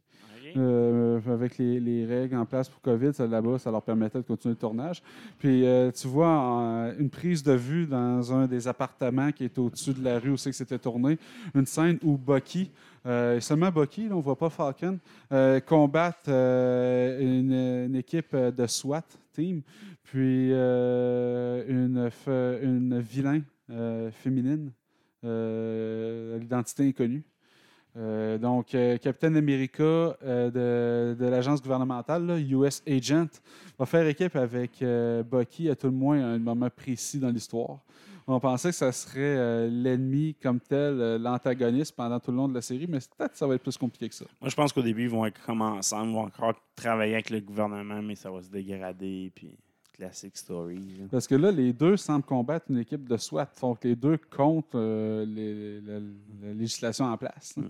Euh, avec les, les règles en place pour COVID, là-bas, ça leur permettait de continuer le tournage. Puis euh, tu vois en- une prise de vue dans un des appartements qui est au-dessus de la rue où c'est que c'était tourné, une scène où Bucky, euh, seulement Bucky, là, on ne voit pas Falcon, combattent euh, une, une équipe de SWAT puis euh, une, une vilain euh, féminine, euh, l'identité inconnue. Donc, Captain America de, de l'agence gouvernementale, US Agent, va faire équipe avec Bucky à tout le moins à un moment précis dans l'histoire. On pensait que ça serait euh, l'ennemi comme tel, euh, l'antagoniste pendant tout le long de la série, mais peut-être que ça va être plus compliqué que ça. Moi, je pense qu'au début, ils vont être comme ensemble, ils vont encore travailler avec le gouvernement, mais ça va se dégrader. Puis, classic story. là. Parce que là, les deux semblent combattre une équipe de SWAT. Que les deux contre euh, les- la, la législation en place. ouais.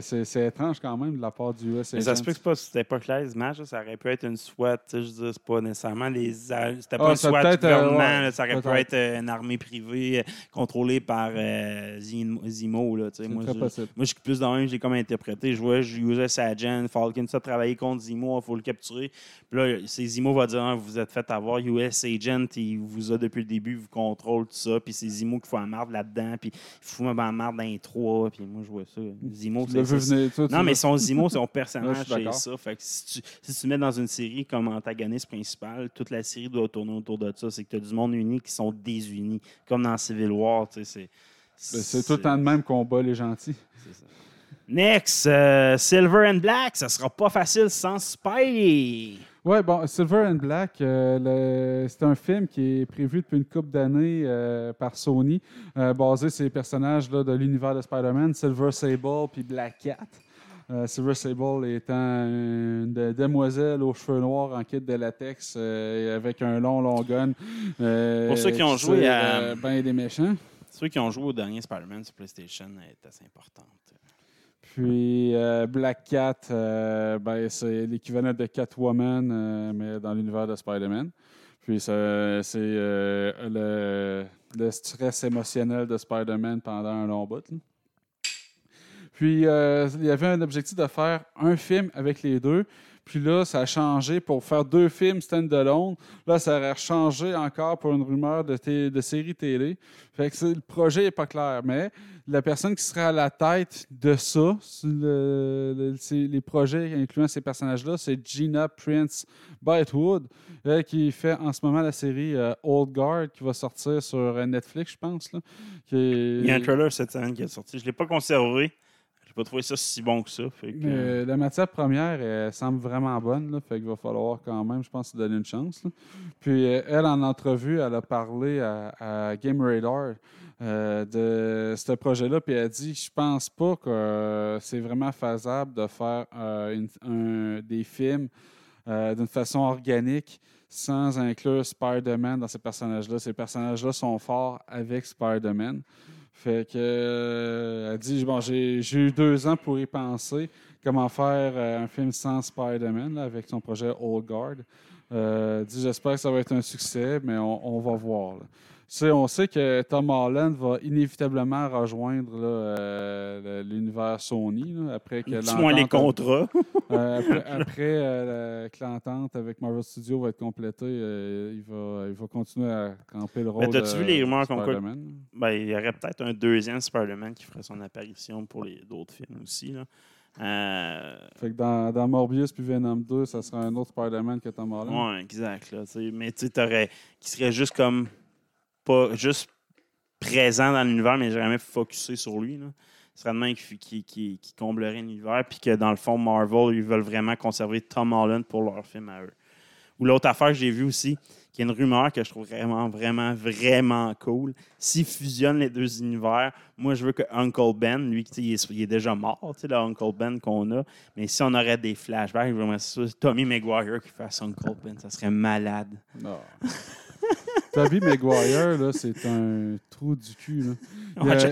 C'est étrange quand même de la part du US Mais ça se peut que c'est pas images, là, ça aurait pu être une SWAT. Je veux c'est pas nécessairement les. C'était pas Ah, une SWAT euh, gouvernement, ouais, là, ça aurait pu être euh, une armée privée euh, contrôlée par euh, Zim- Zimo. Là, moi, très je, possible. moi, je suis plus dans un, j'ai comme interprété. Je vois, je US Agent, Falcon, ça travailler contre Zimo, il faut le capturer. Puis là, c'est Zimo va dire Ah, Vous êtes fait avoir, US Agent, il vous a depuis le début, il vous contrôle tout ça. Puis c'est Zimo qui fout la marde là-dedans. Puis il fout ma marde dans les trois. Puis moi, je vois ça. Zimo, C'est venir, toi, non, mais son Zimo, son personnage, c'est ça. Fait que si tu, si tu mets dans une série comme antagoniste principal, toute la série doit tourner autour de ça. C'est que tu as du monde uni qui sont désunis. Comme dans Civil War, sais. C'est Ben, C'est tout le temps de même qu'on bat les gentils. c'est ça. Next, euh, Silver and Black, ça sera pas facile sans Spidey. Ouais, bon, Silver and Black, euh, c'est un film qui est prévu depuis une couple d'années euh, par Sony, euh, basé sur les personnages là, de l'univers de Spider-Man, Silver Sable puis Black Cat. Silver Sable étant une de- demoiselle aux cheveux noirs en kit de latex avec un long, long gun. Pour ceux qui ont joué à- ben des méchants. Ceux qui ont joué au dernier Spider-Man sur PlayStation est assez importante. Puis euh, Black Cat, euh, ben, c'est l'équivalent de Catwoman, euh, mais dans l'univers de Spider-Man. Puis c'est le, stress émotionnel de Spider-Man pendant un long bout. Puis il y avait un objectif de faire un film avec les deux. Puis là, ça a changé pour faire deux films stand-alone. Là, ça aurait changé encore pour une rumeur de, de série télé. Fait que le projet n'est pas clair. Mais la personne qui serait à la tête de ça, les projets incluant ces personnages-là, c'est Gina Prince Bytewood, elle qui fait en ce moment la série euh, Old Guard qui va sortir sur euh, Netflix, je pense. Il y a un trailer cette semaine qui est sorti. Je ne l'ai pas conservé. Pas trouvé ça si bon que ça. Euh, la matière première, elle semble vraiment bonne. Là, fait qu'il va falloir quand même, je pense, donner une chance. Puis euh, elle, en entrevue, elle a parlé à, à Game Radar euh, de ce projet-là. Puis elle a dit Je pense pas que c'est vraiment faisable de faire des films d'une façon organique sans inclure Spider-Man dans ces personnages-là. Ces personnages-là sont forts avec Spider-Man. Fait que euh, dit bon, j'ai eu deux ans pour y penser comment faire euh, un film sans Spider-Man avec son projet Old Guard. Euh, dit j'espère que ça va être un succès, mais on, va voir. On sait que Tom Holland va inévitablement rejoindre euh, l'univers Sony là, après que moins les l'entente- contrats. euh, après après, euh, que l'entente avec Marvel Studios va être complétée, il, va, il va continuer à camper le rôle. Mais t'as-tu de- vu les rumeurs de comme quoi- Spider-Man? Ben, il y aurait peut-être un deuxième Spider-Man qui ferait son apparition pour les d'autres films aussi. Là. Euh, Fait que dans, dans Morbius puis Venom 2, ça sera un autre Spider-Man que Tom Holland. ouais, exact. Là, mais tu sais, t'aurais- qui serait juste comme pas juste présent dans l'univers, mais jamais focusé sur lui. Là. Ce serait de même qui, qui, qui, qui comblerait l'univers, puis que dans le fond, Marvel, ils veulent vraiment conserver Tom Holland pour leur film à eux. Ou l'autre affaire que j'ai vue aussi, qui est une rumeur que je trouve vraiment, vraiment, vraiment cool. S'ils fusionnent les deux univers, moi, je veux que Uncle Ben, lui, il est, il est déjà mort, tu sais, le Uncle Ben qu'on a. Mais si on aurait des flashbacks, vraiment, Tommy Maguire qui fasse Uncle Ben, ça serait malade. Non. Tobey Maguire, là, c'est un trou du cul. Là. Il y a- Ouais,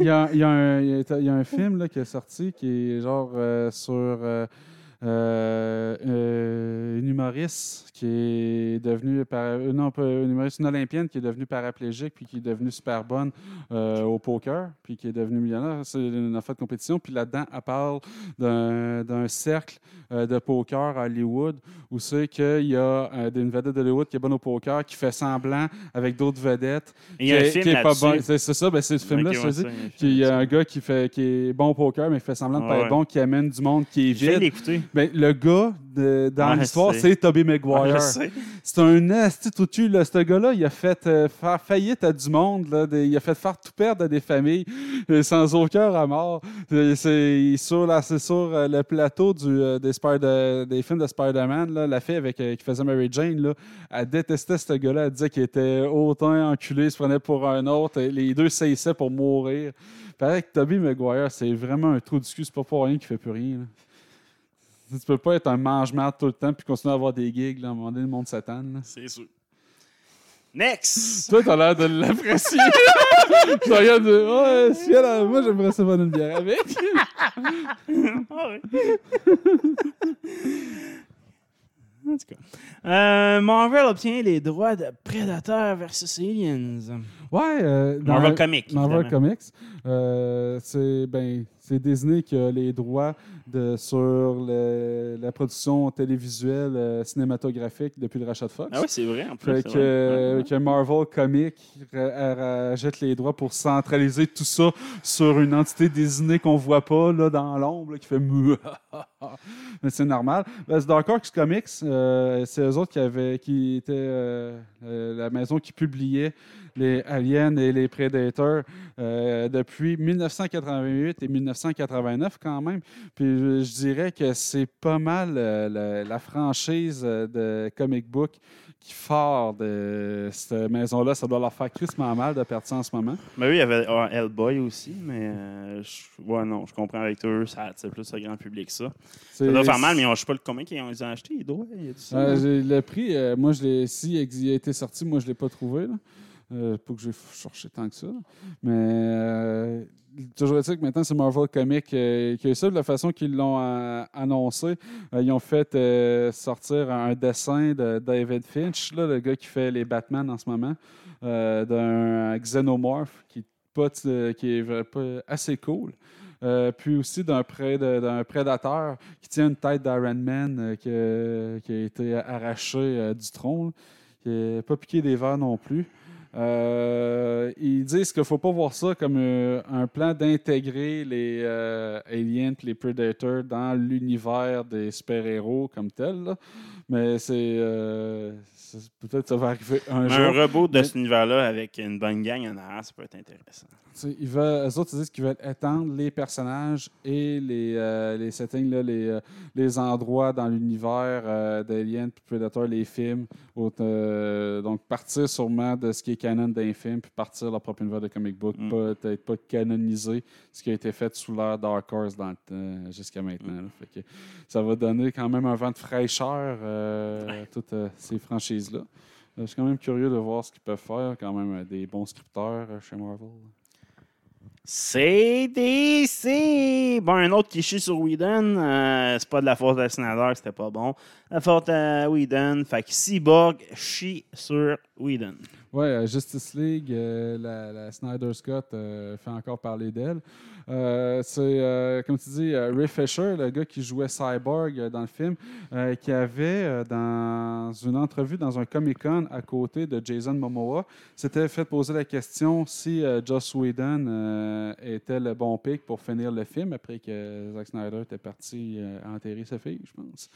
il y a, il y a un, il y a- il y a un film là, qui est sorti qui est genre euh, sur euh, une humoriste qui est devenue para- euh, non pas une humoriste une olympienne qui est devenue paraplégique puis qui est devenue super bonne euh, au poker puis qui est devenue millionnaire. C'est une affaire de compétition. Puis là-dedans elle parle d'un cercle euh, de poker à Hollywood où c'est qu'il y a euh, une vedette d'Hollywood qui est bonne au poker qui fait semblant avec d'autres vedettes Il y a un film bon. C'est ça, ben c'est ce film-là, Ok, je ouais, il y a un gars qui, fait, qui est bon au poker, mais qui fait semblant de pas être bon, qui amène du monde qui est vide. Ben, le gars de- dans Ouais, l'histoire, c'est- c'est Tobey Maguire. je sais. c'est un asti tout cul, là. Ce gars-là, il a fait euh, faire faillite à du monde. Là, des- il a fait faire tout perdre à des familles euh, sans aucun remords. Euh, C'est sur, la, c'est sur euh, le plateau du, euh, des, Spider- des films de Spider-Man. là, La fille avec, euh, qui faisait Mary Jane, là, elle détestait ce gars-là. Elle disait qu'il était autant enculé, il se prenait pour un autre. et Les deux saisissaient pour mourir. Pareil que Tobey Maguire, c'est vraiment un trou du cul. C'est pas pour rien qu'il fait plus rien. là. Tu peux pas être un mange-marde tout le temps puis continuer à avoir des gigs. Là, à un moment donné, le monde s'attend. C'est sûr. Next! Toi, t'as l'air de l'apprécier. Je regarde de. Ouais, si elle a- moi, j'aimerais ça prendre une bière avec. Ah. En tout cas. Euh, Marvel obtient les droits de Predator versus Aliens. Ouais. euh, dans Marvel Comics, Marvel évidemment. Comics. Euh, c'est ben, Disney qui a les droits de, sur le- la production télévisuelle euh, cinématographique depuis le rachat de Fox. Ah oui, c'est vrai, en plus. Fait que, vrai. Ouais, que Marvel Comics ra- ra- rachète les droits pour centraliser tout ça sur une entité Disney qu'on voit pas là, dans l'ombre qui fait. Mais c'est normal. Ben, c'est Dark Horse Comics, euh, c'est eux autres qui, avaient, qui étaient la maison qui publiait les Aliens et les Predators euh, depuis 1988 et 1989 quand même. Puis je, je dirais que c'est pas mal euh, la, la franchise euh, de comic book qui fort de cette maison-là. Ça doit leur faire crissement mal de perdre ça en ce moment. Ben oui, il y avait ah, Hellboy aussi, mais euh, je, ouais, non, je comprends avec eux, ça attire plus le grand public ça. Ça doit faire mal, mais je sais pas le combien qu'ils ont, ils ont acheté, il y a tout ça, Euh, hein? le prix, euh, moi, je l'ai. Si il a été sorti, moi, je ne l'ai pas trouvé. Là. Euh, pas que j'ai cherché tant que ça. Mais euh, toujours est-il que maintenant, c'est Marvel Comics euh, qui a eu ça. De la façon qu'ils l'ont euh, annoncé, ils ont fait sortir un dessin de David Finch, le gars qui fait les Batman en ce moment, d'un Xenomorph qui, pas, qui est pas- assez cool. Puis aussi d'un prédateur qui tient une tête d'Iron Man qui, a- été arraché euh, du tronc, qui n'est pas piqué des verres non plus. Euh, ils disent qu'il ne faut pas voir ça comme euh, un plan d'intégrer les euh, aliens les predators dans l'univers des super-héros comme tel. Mais c'est. euh, c'est- Peut-être que ça va arriver un Mais jour. un reboot de Mais- cet univers-là avec une bonne gang en arrière, ça peut être intéressant. Ils veulent, eux autres, ils disent qu'ils veulent étendre les personnages et les, euh, les settings, là, les, euh, les endroits dans l'univers euh, d'Alien puis Predator, les films. Donc, partir sûrement de ce qui est canon d'un film puis partir leur propre univers de comic book. Mm. Peut-être pas canoniser ce qui a été fait sous l'ère Dark Horse jusqu'à maintenant. là. Fait que ça va donner quand même un vent de fraîcheur euh, à toutes euh, ces franchises-là. Euh, Je suis quand même curieux de voir ce qu'ils peuvent faire. Quand même des bons scripteurs chez Marvel. CDC! Bon, un autre qui chie sur Whedon, euh, c'est pas de la faute de Snyder, c'était pas bon. La faute à Whedon, fait que Cyborg chie sur Whedon. Oui, euh, Justice League, euh, la, la Snyder Scott euh, fait encore parler d'elle. Euh, c'est, euh, comme tu dis, euh, Ray Fisher, le gars qui jouait Cyborg dans le film, qui avait, dans une entrevue dans un Comic-Con à côté de Jason Momoa, s'était fait poser la question si Joss Whedon était le bon pick pour finir le film après que Zack Snyder était parti enterrer sa fille, je pense.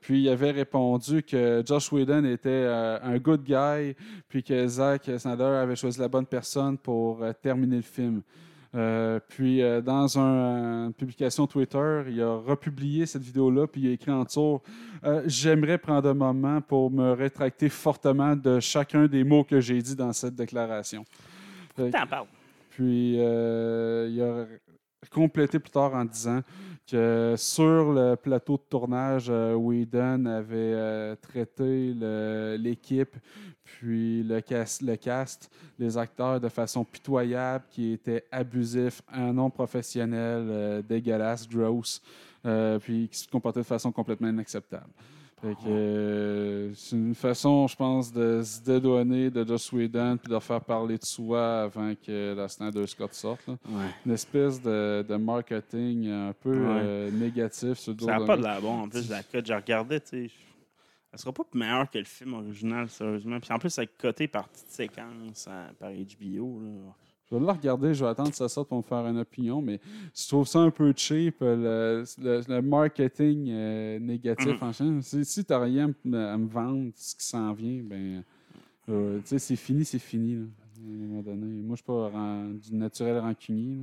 Puis il avait répondu que Josh Whedon était un good guy, puis que Zack Snyder avait choisi la bonne personne pour terminer le film. Euh, puis euh, dans un- une publication Twitter, il a republié cette vidéo-là, puis il a écrit en dessous euh, J'aimerais prendre un moment pour me rétracter fortement de chacun des mots que j'ai dit dans cette déclaration. Fait- T'en parles. puis il a complété plus tard en disant sur le plateau de tournage, euh, Whedon avait euh, traité l'équipe, puis le cast, cast, les acteurs de façon pitoyable, qui était abusif, un non professionnel, euh, dégueulasse, gross, puis qui se comportait de façon complètement inacceptable. Que, euh, c'est une façon, je pense, de se dédouaner de Joss Whedon puis de faire parler de soi avant que la Snyder Scott sorte. là. Ouais. Une espèce de, de marketing un peu Ouais. euh, négatif sur le dos Ça n'a pas de la bon. En plus, la cote, j'ai regardé, tu sais. Elle sera pas meilleure que le film original, sérieusement. Puis en plus, elle est cotée par petite séquence hein, par HBO. Là. Je vais le regarder, je vais attendre que ça sorte pour me faire une opinion, mais je trouve ça un peu cheap, euh, le, le- le marketing euh, négatif Mhm. en chaîne. Si, si tu n'as rien à me- vendre, ce qui s'en vient, ben, euh, c'est fini, c'est fini. là, à un moment donné. Moi, je ne suis pas ran- du naturel rancunier.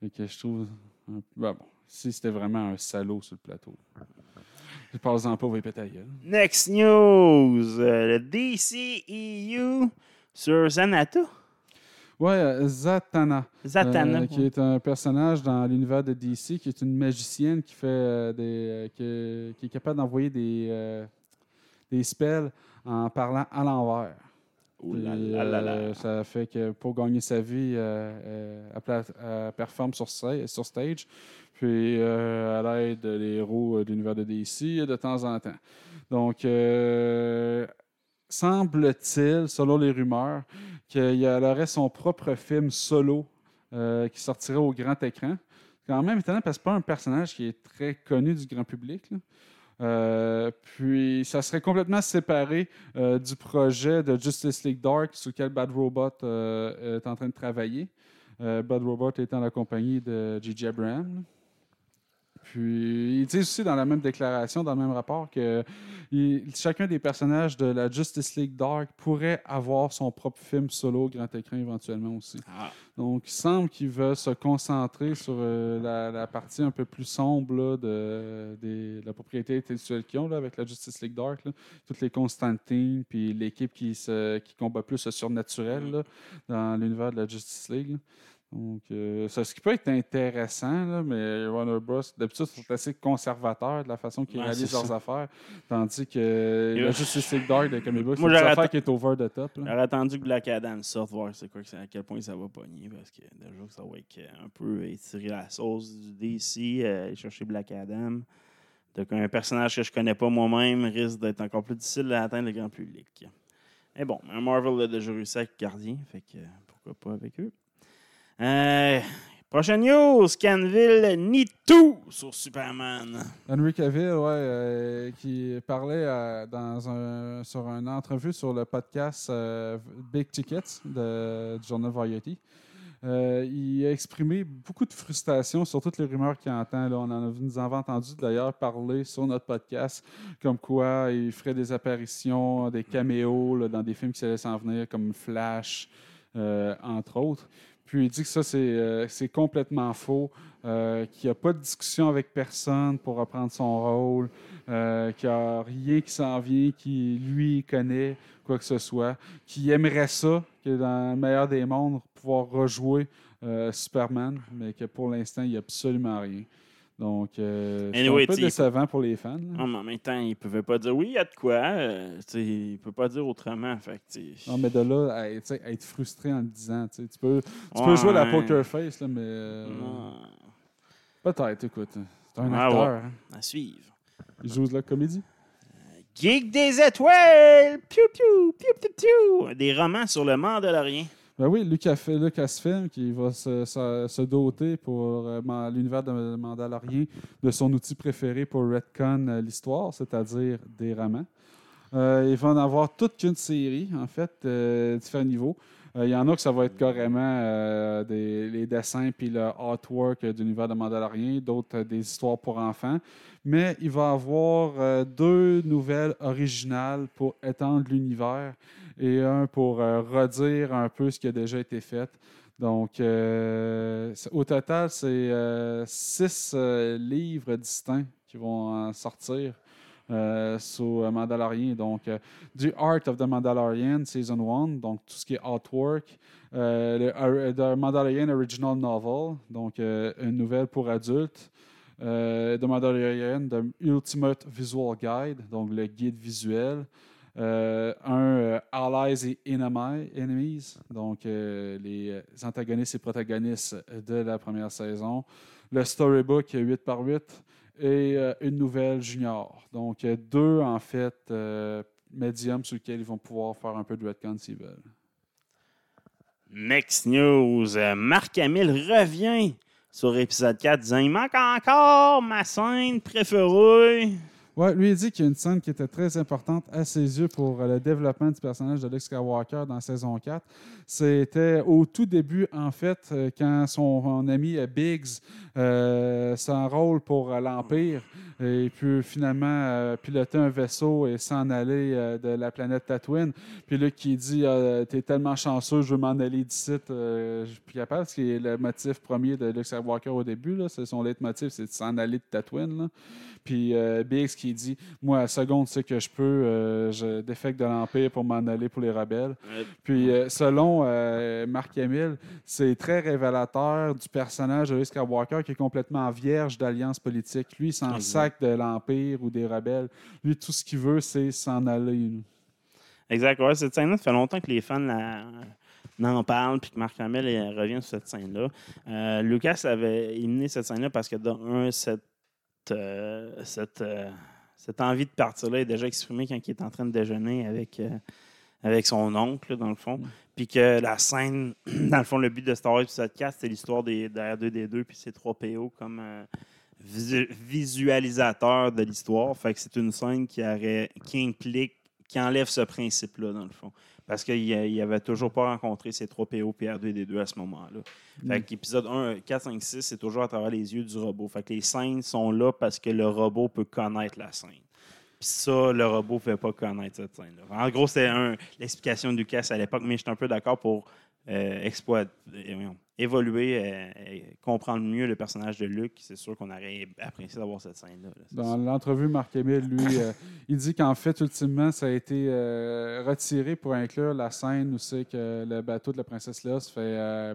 là. Que je trouve. un- ben bon, si c'était vraiment un salaud sur le plateau. Je passe-en pas, vous répéter ta gueule. Next news. le DCEU sur Zanata. Ouais, euh, Zatanna. Zatanna. Euh, qui est un personnage dans l'univers de DC, qui est une magicienne qui fait euh, des, qui, qui est capable d'envoyer des, des spells en parlant à l'envers. Là là là ça fait que pour gagner sa vie, euh, elle, performe sur, stage. Puis euh, elle aide les héros de l'univers de DC de temps en temps. Donc, euh, semble-t-il, selon les rumeurs, qu'elle aurait son propre film solo euh, qui sortirait au grand écran. Quand même étonnant parce que pas un personnage qui est très connu du grand public. Euh, puis, ça serait complètement séparé euh, du projet de Justice League Dark sur lequel Bad Robot est en train de travailler. Bad Robot étant la compagnie de J.J. Abrams. là. Puis, ils disent aussi dans la même déclaration, dans le même rapport, que il- chacun des personnages de la Justice League Dark pourrait avoir son propre film solo au grand écran éventuellement aussi. Ah. Donc, il semble qu'ils veulent se concentrer sur euh, la, la partie un peu plus sombre là, de, des- de la propriété intellectuelle qu'ils ont là, avec la Justice League Dark. là. Toutes les Constantine, puis l'équipe qui, se, qui combat plus le surnaturel là, dans l'univers de la Justice League. Donc, euh, ça, ce qui peut être intéressant, là, mais Warner Bros. d'habitude, sont assez conservateurs de la façon qu'ils Ouais, réalisent leurs ça. affaires. Tandis que la Justice League Dark de comic book, c'est une affaire qui est over the top. J'aurais attendu que Black Adam sorte, voir c'est quoi, à quel point ça va pogner, parce que déjà que ça va être euh, un peu étirer la sauce du DC, euh, chercher Black Adam. Donc, un personnage que je connais pas moi-même risque d'être encore plus difficile à atteindre le grand public. Mais bon, un Marvel a déjà réussi avec Gardien, fait que pourquoi pas avec eux. Euh, prochaine news, Canville nie tout sur Superman. Henry Cavill, ouais, euh, qui parlait euh, dans un, sur une entrevue sur le podcast Big Tickets de, du journal Variety. Il a exprimé beaucoup de frustration sur toutes les rumeurs qu'il entend. On en a, nous avons entendu d'ailleurs parler sur notre podcast, comme quoi il ferait des apparitions, des caméos dans des films qui allaient s'en venir, comme Flash, entre autres. Puis il dit que ça, c'est euh, complètement faux, euh, qu'il n'y a pas de discussion avec personne pour reprendre son rôle, euh, qu'il n'y a rien qui s'en vient, qui lui connaît, quoi que ce soit, qu'il aimerait ça, que dans le meilleur des mondes, pouvoir rejouer Superman, mais que pour l'instant, il n'y a absolument rien. Donc, euh, c'est un peu décevant pour les fans. là. Ah, mais en même temps, il ne pouvait pas dire oui, il y a de quoi. euh, tu sais, il ne peut pas dire autrement. Fait Non, mais de là à, être frustré en le disant, tu peux, tu Ouais. peux jouer la poker face, là, mais euh, non, peut-être, écoute. C'est un Ah, acteur. ouais. à suivre. Il joue de la comédie. Geek des étoiles! Piou, piou, piou, piou, piou. Des romans sur le Mandalorien. Ben oui, Lucas- Lucasfilm qui va se, doter pour euh, l'univers de Mandalorian de son outil préféré pour retcon euh, l'histoire, c'est-à-dire des romans. Euh, il va en avoir toute qu'une série, en fait, différents niveaux. Euh, Il y en a que ça va être carrément euh, des, les dessins puis le artwork euh, de Mandalorian, d'autres euh, des histoires pour enfants. Mais il va y avoir deux nouvelles originales pour étendre l'univers et un pour redire un peu ce qui a déjà été fait. Donc, au total, c'est six livres distincts qui vont en sortir euh, sur euh, Mandalorian. Donc, euh, du Art of the Mandalorian, Season 1, donc tout ce qui est artwork. Euh, le The Mandalorian Original Novel, donc une nouvelle pour adultes. The Mandalorian, The Ultimate Visual Guide, donc le guide visuel. Un Allies et Enemies, donc les antagonistes et protagonistes de la première saison. Le Storybook 8 par 8 et euh, une nouvelle junior. Donc euh, deux, en fait, euh, médiums sur lesquels ils vont pouvoir faire un peu de retcon s'ils veulent. Next news. Marc Hamill revient sur épisode 4 disant Il manque encore ma scène préférée. Ouais, lui, il dit qu'il y a une scène qui était très importante à ses yeux pour euh, le développement du personnage de Luke Skywalker dans saison 4. C'était au tout début, en fait, euh, quand son ami euh, Biggs euh, s'enrôle pour l'Empire et puis finalement piloter un vaisseau et s'en aller de la planète Tatooine. Puis là, qui dit euh, T'es tellement chanceux, je veux m'en aller d'ici, je suis plus capable. Ce qui est le motif premier de Luke Skywalker au début, là, c'est son leitmotiv, c'est de s'en aller de Tatooine. Puis euh, Biggs qui dit Moi, à la seconde, c'est que je peux, euh, je défecte de l'Empire pour m'en aller pour les rebelles. Ouais. Puis, euh, selon euh, Marc Hamill, c'est très révélateur du personnage de Luke Skywalker qui est complètement vierge d'alliance politique. Lui, il s'en sac de l'Empire ou des rebelles. Lui, tout ce qu'il veut, c'est s'en aller. Exact. Ouais, cette scène-là, ça fait longtemps que les fans la- n'en parlent puis que Marc Hamill revient sur cette scène-là. Euh, Lucas avait éliminé cette scène-là parce que, dans un, cette, euh, cette, euh, cette envie de partir-là est déjà exprimée quand il est en train de déjeuner avec, euh, avec son oncle, dans le fond. Puis que la scène, dans le fond, le but de Star Wars 4, c'était l'histoire des, de R2D2 puis ses 3 PO comme euh, visu- visualisateur de l'histoire. Fait que c'est une scène qui, aurait, qui implique qui enlève ce principe-là, dans le fond. Parce qu'il n'avait toujours pas rencontré ces 3 PO et R2D2 à ce moment-là. Fait qu'épisode 1, 4, 5, 6, c'est toujours à travers les yeux du robot. Fait que les scènes sont là parce que le robot peut connaître la scène. Puis ça, le robot ne pouvait pas connaître cette scène-là. En gros, c'est l'explication de Lucas à l'époque, mais je suis un peu d'accord pour euh, exploiter, euh, évoluer, euh, et comprendre mieux le personnage de Luke. C'est sûr qu'on aurait apprécié d'avoir cette scène-là. là, Dans l'entrevue, Marc Hamill, lui, euh, il dit qu'en fait, ultimement, ça a été euh, retiré pour inclure la scène où c'est que le bateau de la princesse Leia se fait euh,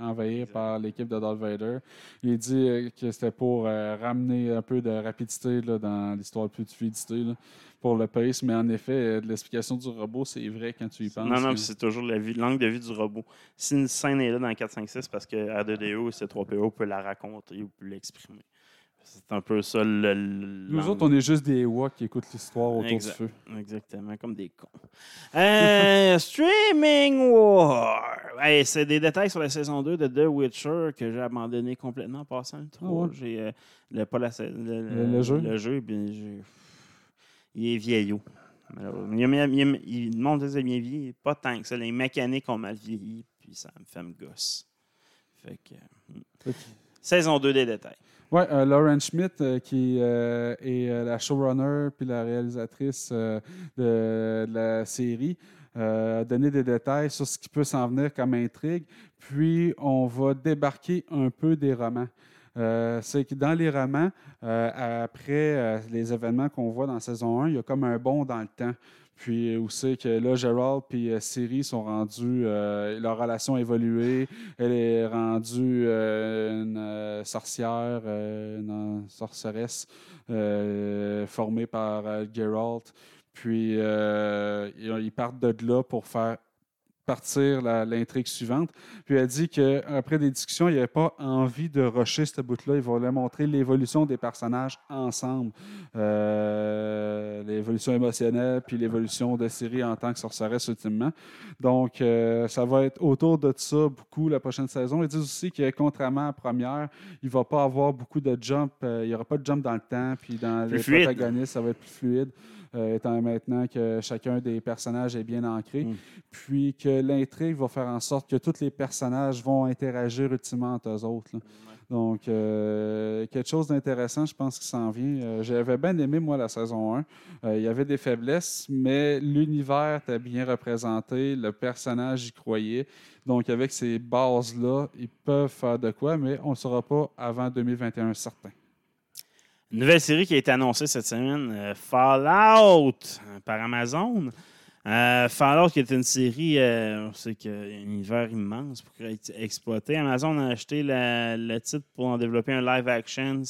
envahir par l'équipe de Darth Vader. Il dit que c'était pour ramener un peu de rapidité là, dans l'histoire, plus de fluidité là, pour le pace. Mais en effet, euh, l'explication du robot, c'est vrai quand tu y penses. Non, non, que- puis c'est toujours l'angle de vue du robot. Si une scène est là dans 456, parce que R2DO et C3PO peut la raconter ou peut l'exprimer. C'est un peu ça le. Nous autres, on est juste des Ewoks qui écoutent l'histoire autour Exact. du feu. Exactement, comme des cons. Euh, streaming War. Hey, c'est des détails sur la saison 2 de The Witcher que j'ai abandonné complètement en passant le tour. Ah ouais? J'ai euh, le, pas la, sa- le, Le- le jeu? Le jeu, bien, j'ai- il est vieillot. Il, il, il, le monde des bien vieilli, pas tant que ça. Les mécaniques ont mal vieilli, puis ça me fait me gosse. Fait que, euh, que- Saison 2 des détails. Oui, Lauren Schmidt, euh, qui euh, est euh, la showrunner puis la réalisatrice euh, de, de la série, euh, a donné des détails sur ce qui peut s'en venir comme intrigue. Puis, on va débarquer un peu des romans. Euh, c'est que dans les romans, euh, après euh, les événements qu'on voit dans saison 1, il y a comme un bond dans le temps. Puis où c'est que là, Gerald et Siri sont rendus, euh, leur relation a évolué. Elle est rendue euh, une euh, sorcière, euh, une sorceresse euh, formée par euh, Geralt. Puis euh, ils partent de là pour faire partir l'intrigue suivante. Puis elle dit qu'après des discussions, il n'y avait pas envie de rusher ce bout-là. Il voulait montrer l'évolution des personnages ensemble. Euh, l'évolution émotionnelle, puis l'évolution de Siri en tant que sorceresse ultimement. Donc, euh, ça va être autour de ça beaucoup la prochaine saison. Ils disent aussi que contrairement à la première, il ne va pas avoir beaucoup de jump. euh, il n'y aura pas de jump dans le temps, puis dans Plus les fluide. protagonistes, ça va être plus fluide. Euh, étant maintenant que chacun des personnages est bien ancré, Mm. puis que l'intrigue va faire en sorte que tous les personnages vont interagir ultimement entre eux autres. là. Donc, euh, quelque chose d'intéressant, je pense, qui s'en vient. Euh, J'avais bien aimé, moi, la saison 1. Euh, il y avait des faiblesses, mais l'univers était bien représenté, le personnage y croyait. Donc, avec ces bases-là, ils peuvent faire de quoi, mais on ne le saura pas avant 2021, certain. Une nouvelle série qui a été annoncée cette semaine, euh, Fallout, euh, par Amazon. Euh, Fallout, qui est une série, on sait qu'il y a un univers immense pour être exploité. Amazon a acheté le titre pour en développer un live action.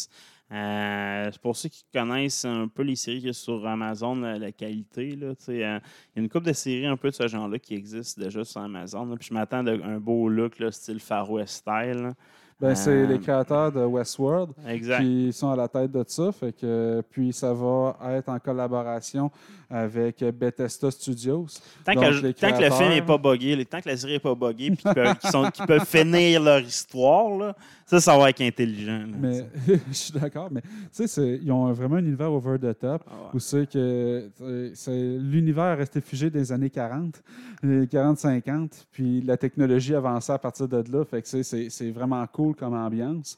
Euh, pour ceux qui connaissent un peu les séries qu'il y a sur Amazon, la, qualité. Il y a une couple de séries un peu de ce genre-là qui existent déjà sur Amazon. puis je m'attends à un beau look, là, style Far West style. Ben, c'est les créateurs de Westworld Exact. qui sont à la tête de ça. Fait que, puis ça va être en collaboration avec Bethesda Studios. Tant, Donc, que, les tant que le film n'est pas buggé, tant que la série n'est pas buggée, puis qu'ils peuvent finir leur histoire, là, ça, ça va être intelligent. là, Mais je suis d'accord, mais tu sais, ils ont vraiment un univers over the top Ah ouais. où c'est que euh, c'est- l'univers est resté figé des années 40, les 40-50, puis la technologie avançait à partir de là. Fait que c'est c'est vraiment cool comme ambiance.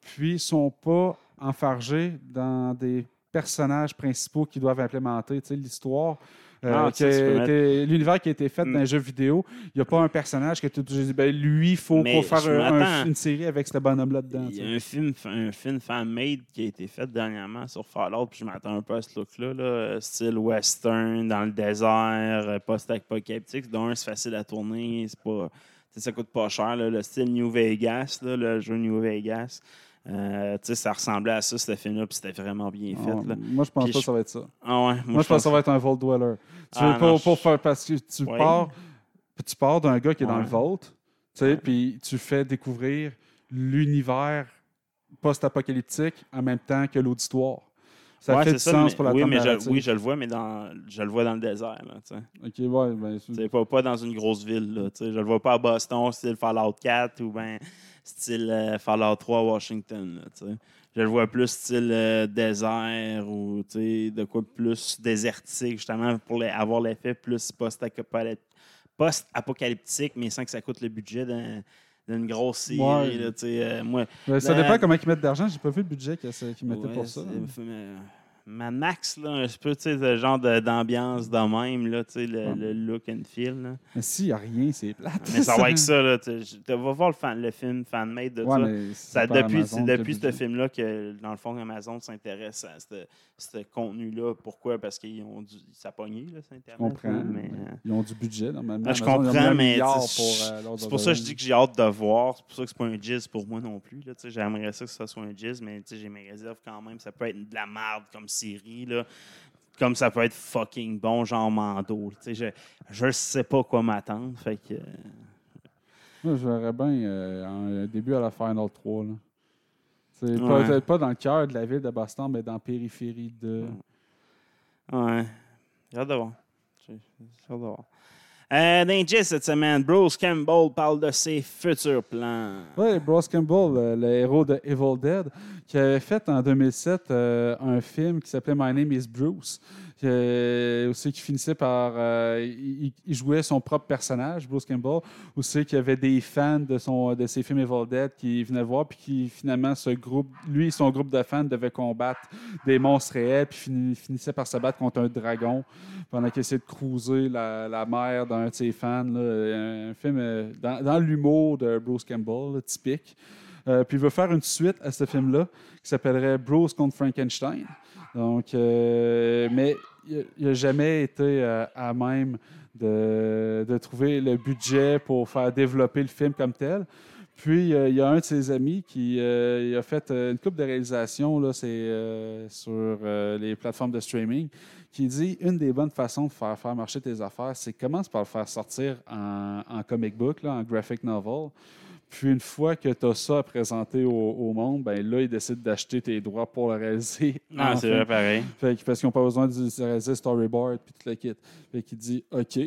Puis ils sont pas enfargés dans des personnages principaux qu'ils doivent implémenter. Tu sais, l'histoire. Euh, Ah, qui a été- L'univers qui a été fait Mm. dans un jeu vidéo, il n'y a pas un personnage que tu dis, ben, lui, il faut pour faire un- un- une série avec ce bonhomme-là dedans. Il y a un film, un film fan-made qui a été fait dernièrement sur Fallout, puis je m'attends un peu à ce look-là, là, style western, dans le désert, euh, post-apocalyptique. D'un, c'est facile à tourner, c'est pas, ça coûte pas cher. là, le style New Vegas, là, le jeu New Vegas, euh, tu sais, ça ressemblait à ça, ce film-là, puis c'était vraiment bien fait. Ah, là. moi, je pense pas je- que ça va être ça. Ah ouais, Moi, je pense que ça va être un Vault Dweller. Tu Ah, veux, pour, non, pour je- faire, parce que tu Ouais. pars, tu pars d'un gars qui est dans le Vault, puis tu fais découvrir l'univers post-apocalyptique en même temps que l'auditoire. Ça Ouais, fait du ça, sens mais- pour la oui, mais je, narrative. oui, je le vois, mais dans, je le vois dans le désert. Là. Ok, ouais, ben, c'est- pas, pas dans une grosse ville. Là, je le vois pas à Boston, style Fallout 4 ou ben style euh, Fallout 3 à Washington. Là, je le vois plus style euh, désert ou de quoi plus désertique, justement, pour les- avoir l'effet plus post-apocalyptique, mais sans que ça coûte le budget d'un- d'une grosse série. Ouais. là, euh, moi, ça dépend comment ils mettent d'argent. J'ai pas vu le budget qu'ils qu'ils mettaient Ouais, pour ça. Mad Max, là, un peu, tu sais, ce genre d'ambiance de même, là, tu sais, le, Ouais. le look and feel. là. Mais s'il n'y a rien, c'est plate. Mais ça va avec ça, là. Tu sais, je- va voir le, fan- le film fan-made de Ouais, ça. Ça, depuis c'est depuis ce film-là que, dans le fond, Amazon s'intéresse à ce ce contenu-là. Pourquoi? Parce qu'ils ont dû. Ça pogné, là, sur Internet. Je comprends. là, mais, euh, Ils ont du budget, normalement. Ah, je Amazon, comprends, mais euh, c'est pour ça que je dis que j'ai hâte de voir. C'est pour ça que c'est pas un jizz pour moi non plus. Là. J'aimerais ça que ça soit un jizz, mais tu sais, j'ai mes réserves quand même. Ça peut être de la merde comme série. Là. Comme ça peut être fucking bon, genre Mando. Je, je sais pas quoi m'attendre. Fait que. euh, Moi, je verrais bien euh, un début à la Final 3. Là. C'est Ouais. peut-être pas dans le cœur de la ville de Boston, mais dans la périphérie de. Ouais. J'ai hâte de voir. Euh, cette semaine, Bruce Campbell parle de ses futurs plans. Oui, Bruce Campbell, le, le héros de Evil Dead, qui avait fait en 2007 euh, un film qui s'appelait My Name is Bruce, aussi qui finissait par. euh, il, jouait son propre personnage, Bruce Campbell, aussi qu'il y avait des fans de, son, de ses films Evil Dead qui venaient voir, puis qui finalement, ce groupe, lui et son groupe de fans devaient combattre des monstres réels, puis fini- finissaient par se battre contre un dragon pendant qu'il essayait de cruiser la, la mer d'un de ses fans. Un, film euh, dans, l'humour de Bruce Campbell, typique. Euh, puis il veut faire une suite à ce film-là qui s'appellerait Bruce contre Frankenstein. Donc, euh, mais il n'a jamais été euh, à même de, trouver le budget pour faire développer le film comme tel. Puis, euh, il y a un de ses amis qui a fait une coupe de réalisation, là, c'est sur les plateformes de streaming, qui dit une des bonnes façons de faire, faire marcher tes affaires, c'est commence par le faire sortir en, en comic book, là, en graphic novel. Puis une fois que tu as ça à présenter au, au monde, ben là, ils décident d'acheter tes droits pour le réaliser. Ah, en c'est vrai, pareil. Fait que- parce qu'ils n'ont pas besoin de réaliser storyboard puis tout le kit. Fait qu'il dit OK,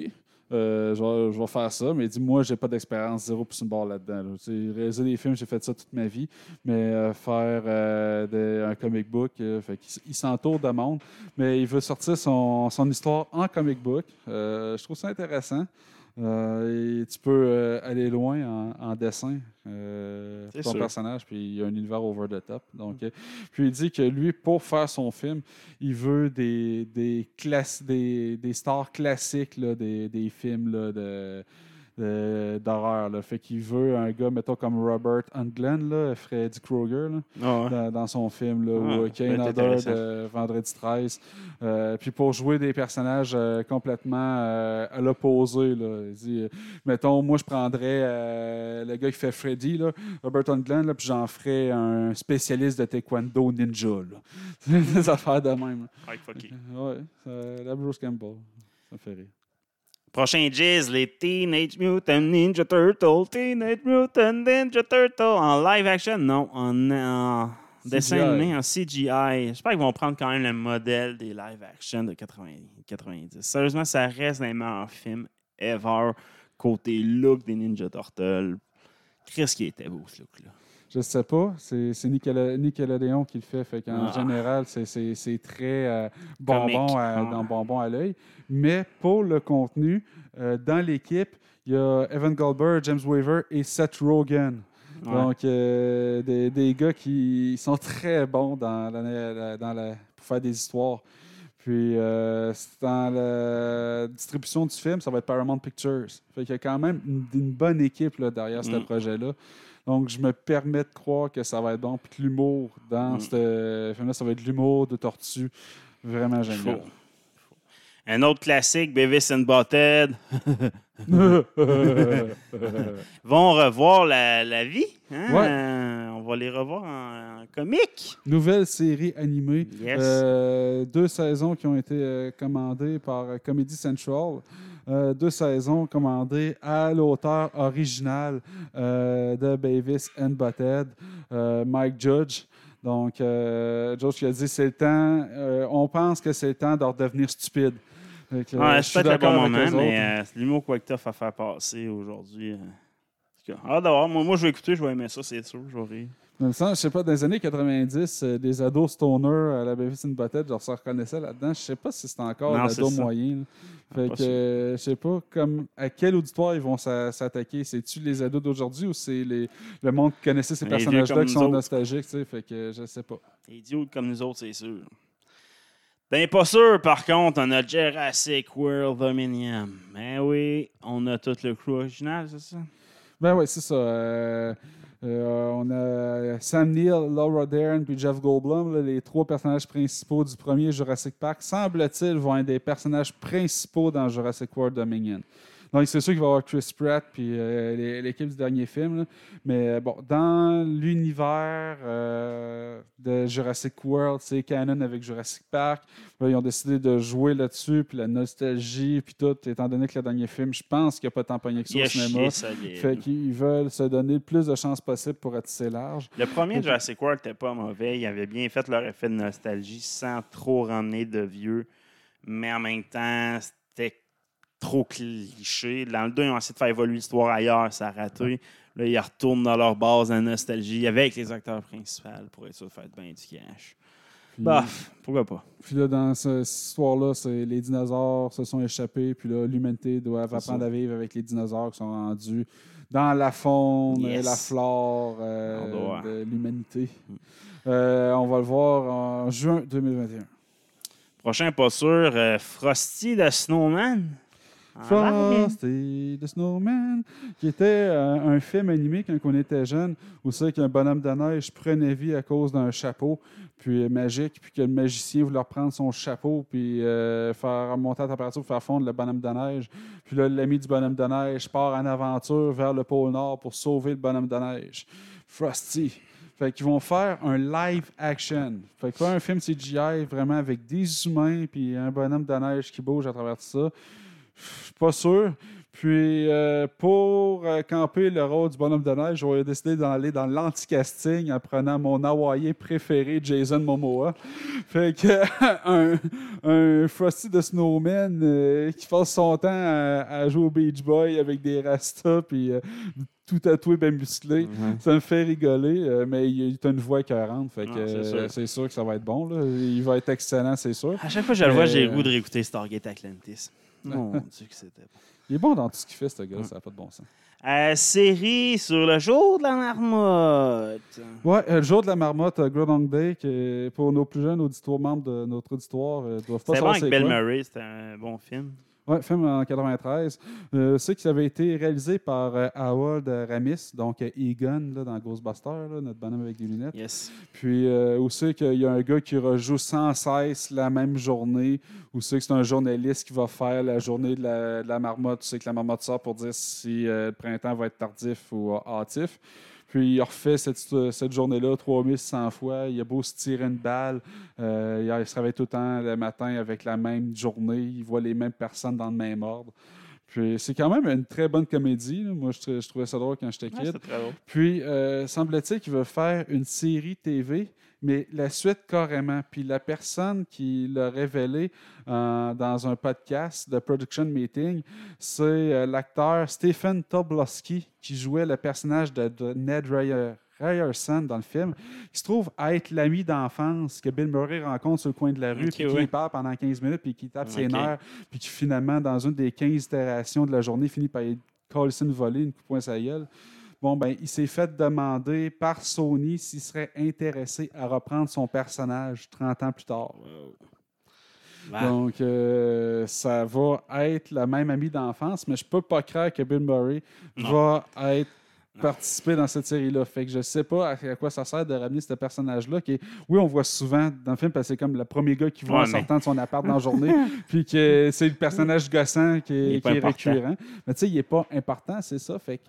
euh, je, vais, je vais faire ça, mais il dit Moi, j'ai pas d'expérience zéro plus une barre là-dedans. là. Réaliser des films, j'ai fait ça toute ma vie, mais euh, faire euh, des- un comic book, fait il s'entoure de monde, mais il veut sortir son, son histoire en comic book. Je trouve ça intéressant. Euh, et tu peux euh, aller loin en, en dessin euh, C'est ton sûr. personnage, puis il y a un univers over the top. Donc, euh, puis il dit que lui, pour faire son film, il veut des, des, classes, des, des stars classiques là, des, des films là, de- d'horreur. là. Fait qu'il veut un gars, mettons, comme Robert Englund, là, Freddy Krueger, là, Ah ouais. dans, dans son film, là, Ah, ou Kane Hodder de Vendredi 13. Euh, puis pour jouer des personnages euh, complètement euh, à l'opposé, là. Il dit, euh, mettons, moi, je prendrais le gars qui fait Freddy, là, Robert Englund, là, puis j'en ferais un spécialiste de taekwondo ninja. là. des affaires de même. Ouais, fucky. Ouais, la Bruce Campbell. Ça me fait rire. Prochain Jizz, les Teenage Mutant Ninja Turtles. Teenage Mutant Ninja Turtles. En live action? Non, en, en dessin animé, en CGI. J'espère qu'ils vont prendre quand même le modèle des live action de 80 90. Sérieusement, ça reste des meilleurs films ever. Côté look des Ninja Turtles. Qu'est-ce qui était beau, ce look-là? Je sais pas. C'est c'est Nicola- Nickelodeon qui le fait. Fait qu'en Ah. général, c'est- très euh, bonbon, à, dans bonbon à l'œil. Mais pour le contenu, euh, dans l'équipe, il y a Evan Goldberg, James Weaver et Seth Rogen. Ouais. Donc, euh, des, des gars qui sont très bons dans la, la- dans la- pour faire des histoires. Puis, euh, dans la distribution du film, ça va être Paramount Pictures. Fait qu'il y a quand même une, une bonne équipe là, derrière ce Mm. projet-là. Donc, je me permets de croire que ça va être bon. Puis que l'humour dans Mm. ce film-là, ça va être de l'humour de tortue. Vraiment génial. Faut. Un autre classique, Beavis and Butthead. vont revoir la, la vie. hein? Ouais. Euh, on va les revoir en, en comique. Nouvelle série animée. Yes. Euh, deux saisons qui ont été euh, commandées par euh, Comedy Central. Euh, deux saisons commandées à l'auteur original euh, de Beavis and Butthead, euh, Mike Judge. Donc, euh, Judge qui a dit c'est le temps, on pense que c'est le temps de redevenir stupide. Euh, Ouais, je c'est suis peut-être le d'accord bon avec moment, mais c'est l'humour quoi que à faire passer aujourd'hui. Ah, d'avoir, moi, moi, je vais écouter, je vais aimer ça, c'est sûr, je vais rire. Dans le sens, je sais pas, dans les années 90, euh, des ados stoner à la Beavis and Butthead, genre, ça reconnaissait là-dedans. Je sais pas si c'est encore c'est ça. moyen. là. Fait que, euh, je sais pas, comme, à quel auditoire ils vont s'a- s'attaquer? C'est-tu les ados d'aujourd'hui ou c'est les- le monde qui connaissait ces Les vieux personnages-là comme qui nous sont autres. nostalgiques, tu sais? Fait que, je sais pas. Idiots comme nous autres, c'est sûr. Ben, pas sûr, par contre, on a Jurassic World Dominion. Ben oui, on a tout le crew original, c'est ça? Ben oui, c'est ça. Euh, euh, on a Sam Neill, Laura Dern puis Jeff Goldblum, les trois personnages principaux du premier Jurassic Park, semble-t-il, vont être des personnages principaux dans Jurassic World Dominion. Donc, c'est sûr qu'il va y avoir Chris Pratt puis euh, l'équipe du dernier film. là. Mais euh, bon, dans l'univers euh, de Jurassic World, c'est canon avec Jurassic Park. Là, ils ont décidé de jouer là-dessus, puis la nostalgie, puis tout, étant donné que le dernier film, je pense qu'il n'y a pas tant pogné que ça Il au a cinéma. chié solide. Fait qu'ils veulent se donner le plus de chances possible pour ratisser large. Le premier Jurassic World n'était pas mauvais. Ils avaient bien fait leur effet de nostalgie sans trop ramener de vieux. Mais en même temps, c'était trop cliché. Dans le 2, ils ont essayé de faire évoluer l'histoire ailleurs. Ça a raté. Là, ils retournent dans leur base de nostalgie avec les acteurs principaux pour être sûr de faire bien du cash. Bof, pourquoi pas? puis là, dans ce- cette histoire-là, les dinosaures se sont échappés, puis là, l'humanité doit apprendre ça. à vivre avec les dinosaures qui sont rendus dans la faune et la flore euh, doit. de l'humanité. Mm. Euh, on va le voir en juin 2021. Prochain, pas sûr, euh, Frosty the Snowman? Frosty the Snowman, qui était euh, un film animé quand on était jeune, où c'est qu'un bonhomme de neige prenait vie à cause d'un chapeau puis magique, puis que le magicien voulait reprendre son chapeau puis euh, faire remonter la température pour faire fondre le bonhomme de neige. Puis là, l'ami du bonhomme de neige part en aventure vers le pôle Nord pour sauver le bonhomme de neige. Frosty. Fait qu'ils vont faire un live action. Fait que pas un film CGI vraiment avec des humains puis un bonhomme de neige qui bouge à travers tout ça. Je suis pas sûr. Puis, euh, pour euh, camper le rôle du bonhomme de neige, j'aurais décidé d'aller dans l'anti-casting en prenant mon Hawaïen préféré, Jason Momoa. Fait que un, un Frosty de Snowman euh, qui passe son temps à, à jouer au Beach Boy avec des rastas puis euh, tout tatoué, bien musclé. Mhm. Ça me fait rigoler, euh, mais il a une voix écœurante. Fait que Ah, c'est sûr. que ça va être bon. là. Il va être excellent, c'est sûr. À chaque fois que je le vois, j'ai le goût de réécouter Stargate Atlantis. Mon Dieu, que c'était bon. Il est bon dans tout ce qu'il fait, ce gars, ça n'a pas de bon sens. Euh, série sur le jour de la marmotte. Ouais, euh, le jour de la marmotte, euh, Groundhog Day, qui pour nos plus jeunes auditoires, membres de notre auditoire, euh, doivent pas C'était bon savoir avec c'est Bill quoi. Murray, c'était un bon film. Ouais, film en 93. Euh, c'est qui avait été réalisé par euh, Howard Ramis, donc euh, Egon là, dans Ghostbusters, là, notre bonhomme avec des lunettes. Yes. Puis euh, aussi qu'il y a un gars qui rejoue sans cesse la même journée, ou c'est que c'est un journaliste qui va faire la journée de la, de la marmotte. Tu sais que la marmotte sort pour dire si euh, le printemps va être tardif ou euh, hâtif. Puis il refait cette, cette journée-là 3100 fois. Il a beau se tirer une balle. euh, il- se réveille tout le temps le matin avec la même journée. Il voit les mêmes personnes dans le même ordre. Puis c'est quand même une très bonne comédie. là. Moi, je, trou- je trouvais ça drôle quand j'étais Ouais, kid. c'était très drôle. Puis, euh, semble-t-il qu'il veut faire une série TV, mais la suite carrément. Puis la personne qui l'a révélé euh, dans un podcast de Production Meeting, c'est euh, l'acteur Stephen Tobolowsky qui jouait le personnage de, de Ned Ryer- Ryerson dans le film, qui se trouve à être l'ami d'enfance que Bill Murray rencontre sur le coin de la rue, Ok, puis qui ouais. parle pendant 15 minutes, puis qui tape ses nerfs, puis qui finalement, dans une des 15 itérations de la journée, finit par coller une volée, une coup de poing la gueule. Bon, ben, il s'est fait demander par Sony s'il serait intéressé à reprendre son personnage 30 ans plus tard. Donc, euh, ça va être le même ami d'enfance, mais je peux pas croire que Bill Murray Non. va être participer dans cette série-là. Fait que je sais pas à, quoi ça sert de ramener ce personnage-là. Qui est- oui, on voit souvent dans le film parce que c'est comme le premier gars qui voit Ouais, en mais- sortant de son appart dans la journée, puis que c'est le personnage gossant qui est est, pas qui est important. récurrent. Mais tu sais, il est pas important, c'est ça. Fait que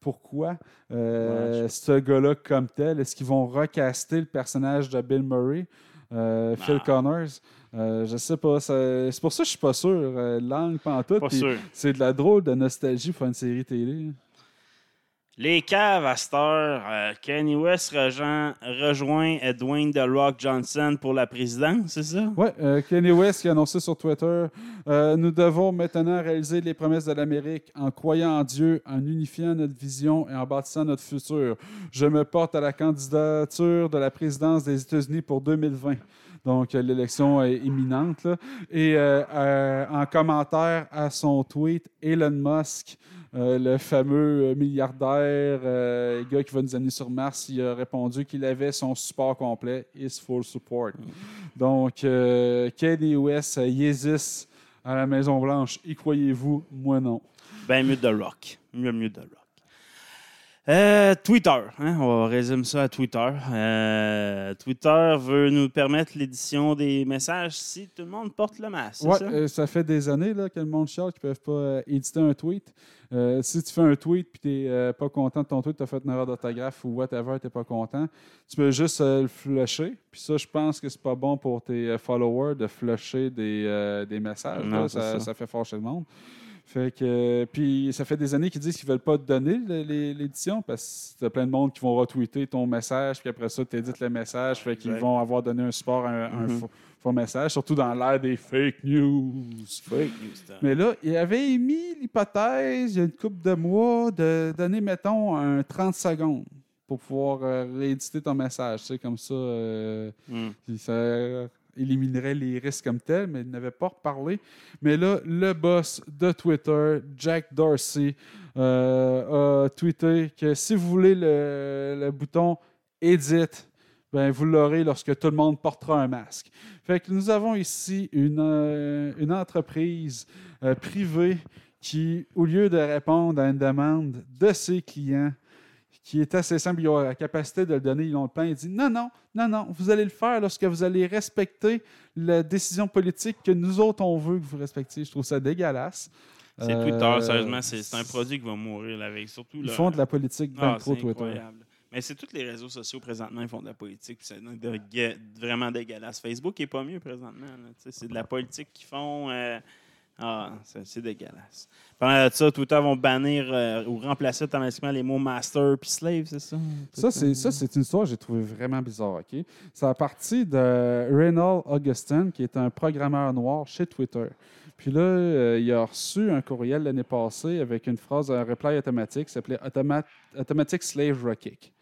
pourquoi euh, Ouais, ce gars-là comme tel, est-ce qu'ils vont recaster le personnage de Bill Murray, euh, Phil. Connors? Euh, je sais pas. C'est pour ça que je suis pas sûr. Euh, langue pantoute. C'est de la drôle de nostalgie pour une série télé. Les caves à euh, West rejoint, rejoint Dwayne Johnson pour la présidence, c'est ça? Oui, Kanye West qui a annoncé sur Twitter euh, Nous devons maintenant réaliser les promesses de l'Amérique en croyant en Dieu, en unifiant notre vision et en bâtissant notre futur. Je me porte à la candidature de la présidence des États-Unis pour 2020. Donc, euh, l'élection est imminente. Et euh, euh, en commentaire à son tweet, Elon Musk, euh, le fameux euh, milliardaire, euh, gars qui va nous amener sur Mars, il a répondu qu'il avait son support complet, his full support. Donc, euh, Kanye West, euh, il existe à la Maison-Blanche. Y croyez-vous? Moi, non. Ben mieux The Rock. Mieux, mieux The Rock. Euh, Twitter, hein, on résume ça à Twitter. Euh, Twitter veut nous permettre l'édition des messages si tout le monde porte le masque. Ouais, ça? euh, ça fait des années là, que le monde chiale qu'ils ne peuvent pas éditer un tweet. Si tu fais un tweet et tu n'es pas content de ton tweet, tu as fait une erreur d'autographe ou whatever, tu n'es pas content, tu peux juste le flusher. Puis ça, je pense que c'est pas bon pour tes followers de flusher des, des messages. Non, là. c'est ça, ça. ça fait fâcher le monde. Fait que, puis ça fait des années qu'ils disent qu'ils ne veulent pas te donner l'édition parce que tu as plein de monde qui vont retweeter ton message, puis après ça, tu édites le message, fait qu'ils vont avoir donné un support à un, un Mhm. faux, faux message, surtout dans l'ère des fake news. Fake news. Mais là, il avait émis l'hypothèse, il y a une couple de mois, de donner, mettons, un 30 secondes pour pouvoir euh, rééditer ton message. Tu sais, comme ça, euh, puis ça éliminerait les risques comme tel, mais il n'avait pas reparlé. Mais là, le boss de Twitter, Jack Dorsey, euh, a tweeté que si vous voulez le, le bouton Edit, ben, vous l'aurez lorsque tout le monde portera un masque. Fait que nous avons ici une, euh, une entreprise euh, privée qui, au lieu de répondre à une demande de ses clients, qui est assez simple, ils ont la capacité de le donner, ils ont le plan, il dit non, non, non, non, vous allez le faire lorsque vous allez respecter la décision politique que nous autres, on veut que vous respectiez. Je trouve ça dégueulasse. C'est Euh, Twitter, sérieusement, c'est un produit qui va mourir là, avec. Surtout, Ils font de la politique Ah, bien trop c'est Twitter. incroyable. Mais c'est tous les réseaux sociaux présentement, ils font de la politique. C'est vraiment dégueulasse. Facebook n'est pas mieux présentement. C'est de la politique qu'ils font. euh, ah, c'est dégueulasse. Pendant ça, Twitter vont bannir euh, ou remplacer automatiquement les mots master puis slave, c'est ça? Ça, c'est, ça, c'est une histoire que j'ai trouvée vraiment bizarre. ok? C'est à partir de Reynold Augustin, qui est un programmeur noir chez Twitter. Puis là, euh, il a reçu un courriel l'année passée avec une phrase, un reply automatique qui s'appelait Automa- Automatic Slave Rokick.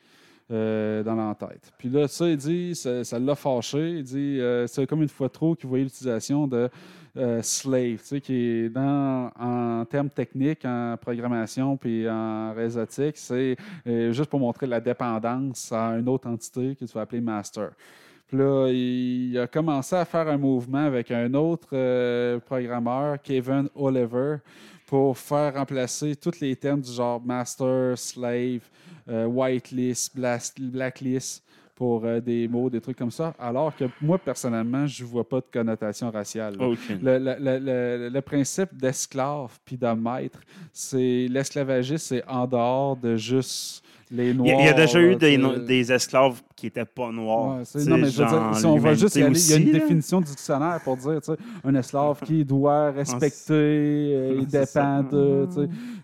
euh, dans l'entête. Puis là, ça, il dit, ça, ça l'a fâché. Il dit, c'est comme une fois trop qu'il voyait l'utilisation de euh, slave, tu sais, qui est dans, en termes techniques, en programmation, puis en réseautique, c'est euh, juste pour montrer la dépendance à une autre entité que tu vas appeler master. Puis là, il a commencé à faire un mouvement avec un autre euh, programmeur, Kevin Oliver, pour faire remplacer tous les termes du genre master, slave, whitelist, blacklist pour euh, des mots, des trucs comme ça. Alors que moi, personnellement, je ne vois pas de connotation raciale. Le, le- le- le- le principe d'esclave puis de maître, c'est l'esclavagisme, c'est en dehors de juste les noirs. il y a déjà eu des, no- des esclaves qui n'étaient pas noirs. Ouais, non, mais je veux dire, si on va juste y aller, l'humanité il y a une là. définition du dictionnaire pour dire, un esclave qui doit respecter, euh, il dépend de,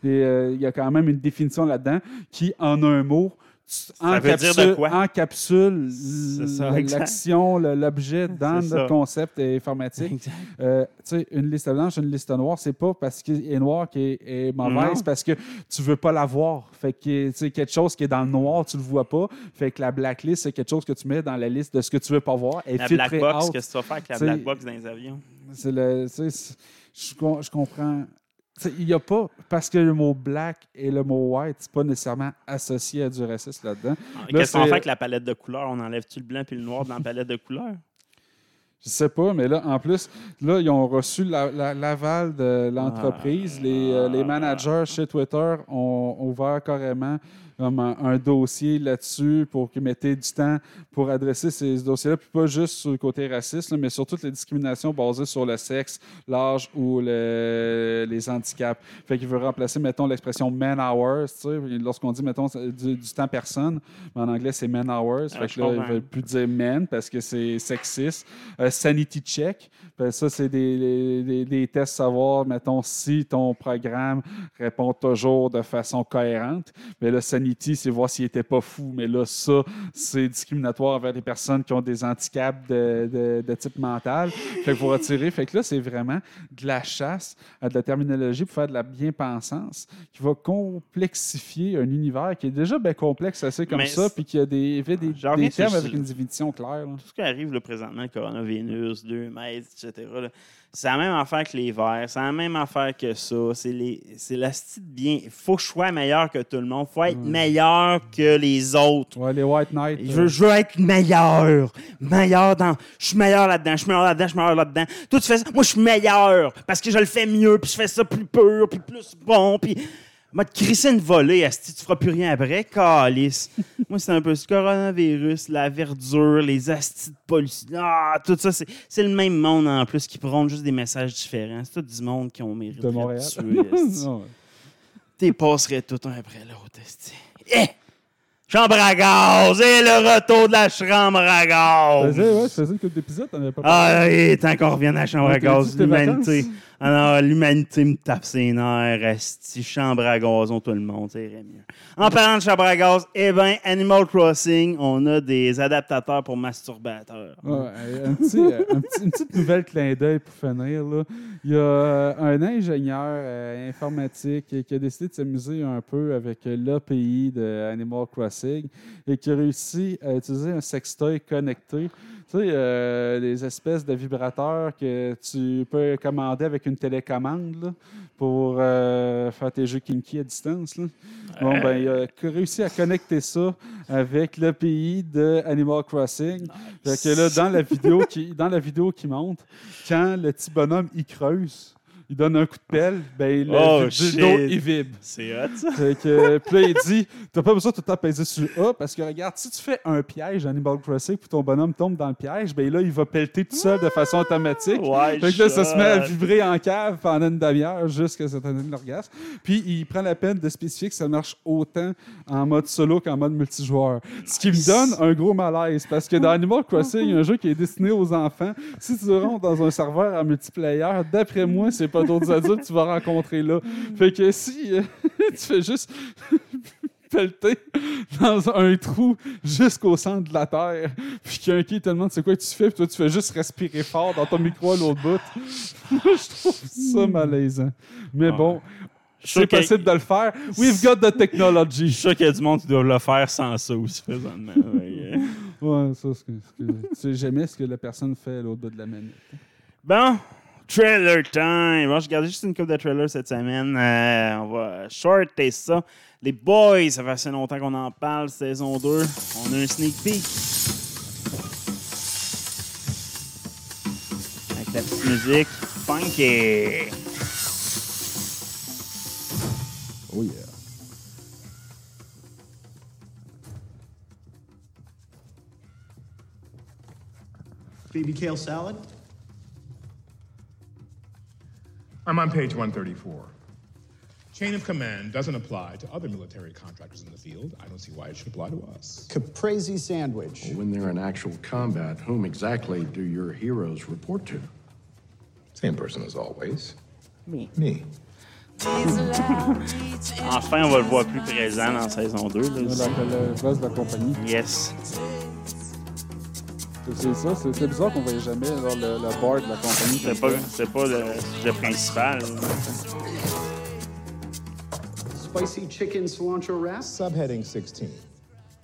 euh, il y a quand même une définition là-dedans qui, en un mot, tu- Ça veut dire de quoi? encapsule C'est ça, l- exact. l'action, l'objet dans notre ça. concept informatique. Euh, tu sais, une liste blanche, une liste noire, c'est pas parce qu'elle est noire qu'elle est, est mauvaise, c'est parce que tu veux pas la voir. Fait que quelque chose qui est dans le noir, tu le vois pas. Fait que la blacklist, c'est quelque chose que tu mets dans la liste de ce que tu veux pas voir. Elle La black box, qu'est-ce que tu vas faire avec la black box dans les avions? C'est le, je, com- je comprends il y a pas. Parce que le mot black et le mot white, c'est pas nécessairement associé à du racisme là-dedans. Là, Qu'est-ce qu'on fait avec la palette de couleurs? On enlève-tu le blanc puis le noir dans la palette de couleurs? Je sais pas, mais là, en plus, là, ils ont reçu la- la- l'aval de l'entreprise. les, euh, les managers chez Twitter ont, ont ouvert carrément comme un, un dossier là-dessus pour qu'ils mettaient du temps pour adresser ces dossiers-là, puis pas juste sur le côté raciste, là, mais sur toutes les discriminations basées sur le sexe, l'âge ou le- les handicaps. Fait qu'il veut remplacer, mettons, l'expression man hours, lorsqu'on dit, mettons, du, du temps personne, mais en anglais, c'est man hours. Ah, fait que là, ils veulent plus dire men parce que c'est sexiste. Euh, sanity check, ben, ça, c'est des, des- des- des tests savoir, mettons, si ton programme répond toujours de façon cohérente. Mais là, sanity, c'est voir s'il n'était pas fou. Mais là, ça, c'est discriminatoire envers les personnes qui ont des handicaps de, de- de type mental. Fait qu'il faut retirer. Fait que là, c'est vraiment de la chasse à de la terminologie pour faire de la bien-pensance qui va complexifier un univers qui est déjà bien complexe assez comme Mais ça, puis qui a des, des, des termes avec une définition claire. là. Tout ce qui arrive là, présentement, le coronavirus, 2 mètres, etc., là, c'est la même affaire que les verts, c'est la même affaire que ça. C'est les- c'est la style bien. Il faut que je sois meilleur que tout le monde. Il faut être meilleur que les autres. Ouais, les White Knights. Je veux, je veux être meilleur. Meilleur dans. Je suis meilleur là-dedans, je suis meilleur là-dedans, je suis meilleur là-dedans. Toi, tu fais ça. Moi, je suis meilleur parce que je le fais mieux, puis je fais ça plus pur, puis plus bon, puis. M'a crissé une volée, Asti, tu feras plus rien après, calice. Moi, c'est un peu ce coronavirus, la verdure, les astis de pollution. Ah, tout ça, c'est le même monde en plus qui prône juste des messages différents. C'est tout du monde qui ont mérité de Montréal. T'es passerais tout un après l'autre, esti. Eh! Chambre à gaz! Et le retour de la chambre à gaz! ouais, ça faisait une couple d'épisodes, t'en avais pas Ah, oui, tant qu'on revient à la chambre à gaz, l'humanité. Non, l'humanité me tape ses nerfs, esti, chambre à gazon, tout le monde, ça irait mieux. En parlant de chambre à gaz, eh bien, Animal Crossing, on a des adaptateurs pour masturbateurs. Ouais, euh, un petit- une petite nouvelle clin d'œil pour finir. Là. Il y a euh, un ingénieur euh, informatique qui a décidé de s'amuser un peu avec l'API de Animal Crossing et qui a réussi à utiliser un sextoy connecté. Tu sais, euh, les espèces de vibrateurs que tu peux commander avec une télécommande là, pour euh, faire tes jeux kinky à distance. là. Bon, ben, il a réussi à connecter ça avec l'API de Animal Crossing. Fait que là, dans la vidéo qui, dans la vidéo qui monte, quand le petit bonhomme il creuse, il donne un coup de pelle, ben le Oh, dildo shit. il vibre. C'est hot, ça? Fait que, puis là, il dit T'as pas besoin de tout peser sur A parce que regarde, si tu fais un piège Animal Crossing puis ton bonhomme tombe dans le piège, ben là, il va pelleter tout seul de façon automatique. Ouais, Fait que là, ça se met à vibrer en cave pendant une demi-heure jusqu'à ce que ça donne l'orgasme. Puis il prend la peine de spécifier que ça marche autant en mode solo qu'en mode multijoueur. Ce qui me donne un gros malaise parce que dans Animal Crossing, il y a un jeu qui est destiné aux enfants. Si tu rentres dans un serveur en multiplayer, d'après moi, c'est pas d'autres adultes que tu vas rencontrer là. Fait que si euh, tu fais juste pelleter dans un trou jusqu'au centre de la Terre, puis qu'il y a un qui te demande c'est quoi que tu fais, puis toi tu fais juste respirer fort dans ton micro à l'autre bout. Moi, je trouve ça malaisant. Mais bon, c'est possible de le faire. We've got the Je technology. suis sûr qu'il y a du monde qui doit le faire sans ça aussi, présentement. Ouais, euh. Ouais, ça, c'est ce que, tu sais jamais ce que la personne fait à l'autre bout de la manette. Bon, trailer time. Bon, j'ai regardé juste une coupe de trailers cette semaine. Euh, on va shorter ça. Les Boys, ça fait assez longtemps qu'on en parle. Saison 2, on a un sneak peek. Avec la petite musique funky. Oh yeah. Phoebe kale salad? I'm on page 134. Chain of command doesn't apply to other military contractors in the field. I don't see why it should apply to us. Caprese sandwich. When they're in actual combat, whom exactly do your heroes report to? Same person as always. Me. Me. Enfin, on va le voir plus présent dans saison 2. là. La, le boss de la compagnie. Yes. C'est ça, c'est c'est bizarre qu'on voyait jamais genre, le, le board de la compagnie. C'est pas, c'est pas le sujet principal. Spicy chicken cilantro wrap? Subheading 16.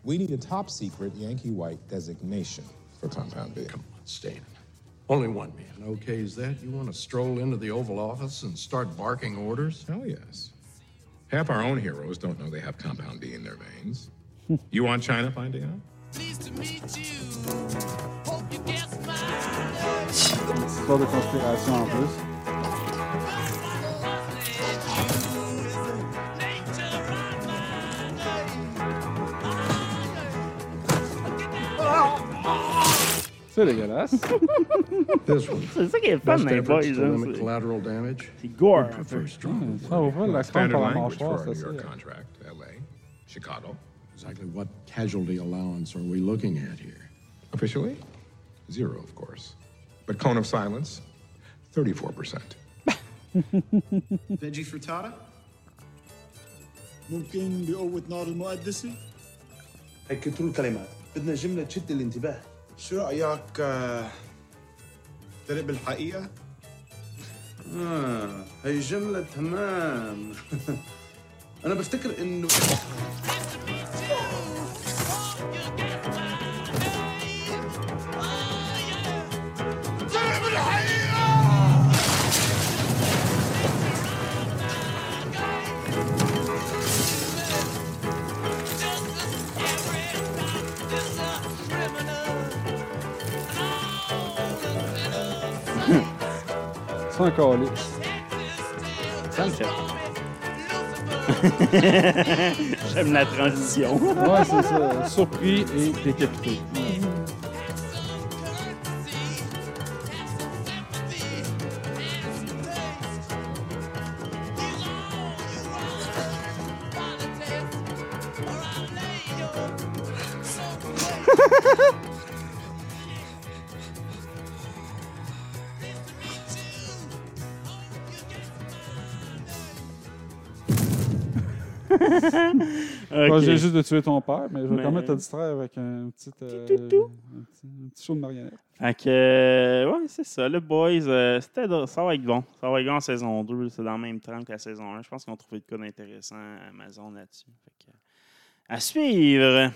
We need a top secret Yankee White designation for Compound B. Come on, Stan. Only one man Okay, is that. You want to stroll into the Oval Office and start barking orders? Hell yes. Half our own heroes don't know they have compound B in their veins. you want China finding out? Histoire de conspiration en plus. C'est dégueulasse. This one. C'est ça qui est fun Best dans les efforts boys. to hein, limit c'est- collateral damage. C'est gore. We un peu. prefer strong. Ça ouvre la crâne Standard par la language for mâchoire, a c'est New York ça. contract, LA, Chicago. Exactly what casualty allowance are we looking at here? Officially, zero, of course. But cone of silence, 34%. Veggie frittata? ممكن بقوة نار المقدسة؟ هيكتروا الكلمات بدنا جملة تشد الانتباه شو رأيك آه، ترق بالحقيقة؟ آه هي جملة تمام أنا بفتكر انه Cinq ans, allez. 5 J'aime la transition. Ouais, c'est ça. Surpris et décapité. Tuer ton père, mais je vais Mais- quand même te distraire avec un petit, euh, un petit, un petit show de marionnette. Fait que, euh, ouais, c'est ça. Le Boys, euh, c'était ça va être bon. Ça va être bon en saison 2. C'est dans le même temps que la saison 1. Je pense qu'ils ont trouvé de quoi d'intéressant à Amazon là-dessus. Fait que, à suivre.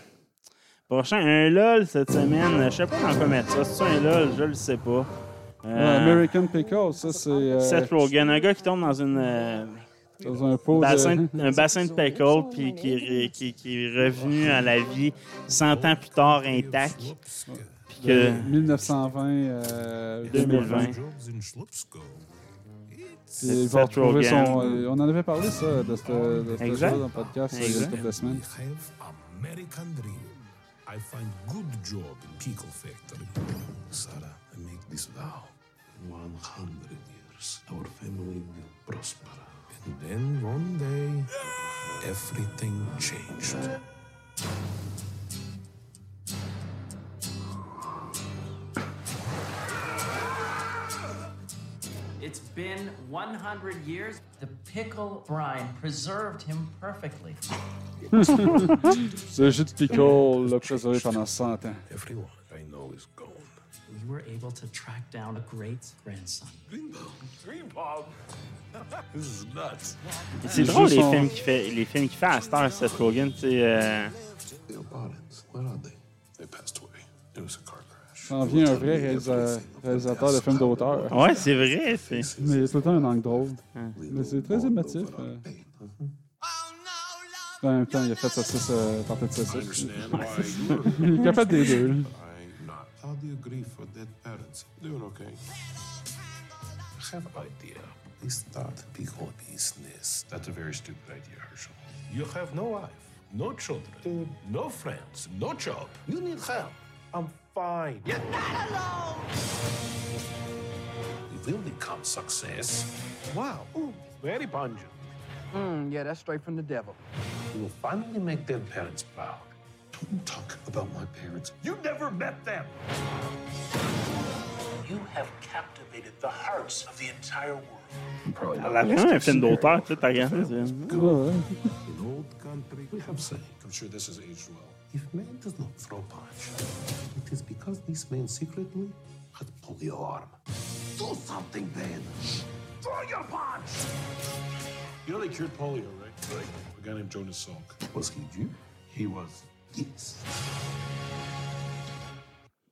Prochain, un LOL cette semaine. Je sais pas dans quoi mettre ça. C'est un LOL, je le sais pas. American Pickle, ça c'est. Seth Rogen, un gars qui tombe dans une. Euh, Dans un pot de- bassin, un bassin de pickle, puis qui, est re- qui- qui est revenu à la vie 100 ans plus tard intact. Puis de que 1920. euh, 2020. Puis il va Seth retrouver son. Rogen. euh, On en avait parlé, ça, de cette, de cette Exact. chose dans le podcast il y a une Exact. couple de semaines. American dream. I find good job in pickle factory. Sarah, I make this vow. 100 years, our family will prosper. And then one day, everything changed. It's been 100 years. The pickle brine preserved him perfectly. Ce jus de pickle l'a préservé pendant 100 ans. Everyone Is gone. We were able to track down a great grandson. Greenbaum! this is nuts. Et C'est drôle les films qu'il fait, les films qu'il fait à Star Seth Rogen, tu sais. euh, The parents, where are they? They passed away. It was a car crash. Ça en vient un vrai réalisa- réalisateur de films d'auteur. Ouais, c'est vrai. c'est- Mais il a tout le temps un angle drôle. Mais c'est très émotif. euh. En même temps, il a fait euh, tarte de saucisse. il est capable des deux. Là. How do you grieve for dead parents? Doing okay. I have an idea. They start pickle business. That's a very stupid idea, Herschel. You have no wife, no children, no friends, no job. You need help. I'm fine. You're not alone. We will become success. Wow. Ooh, very pungent. Mm, yeah, that's straight from the devil. We will finally make their parents proud. Don't talk about my parents. You never met them. You have captivated the hearts of the entire world. Elle a vraiment un film d'auteur, tu sais, t'as regardé. In old country, we have saying. I'm sure this has aged well. If man does not throw punch, it is because this man secretly had polio arm. Do something then. Throw your punch. You know they cured polio, right? Right. A guy named Jonas Salk. Was he Jew? He was. Yes.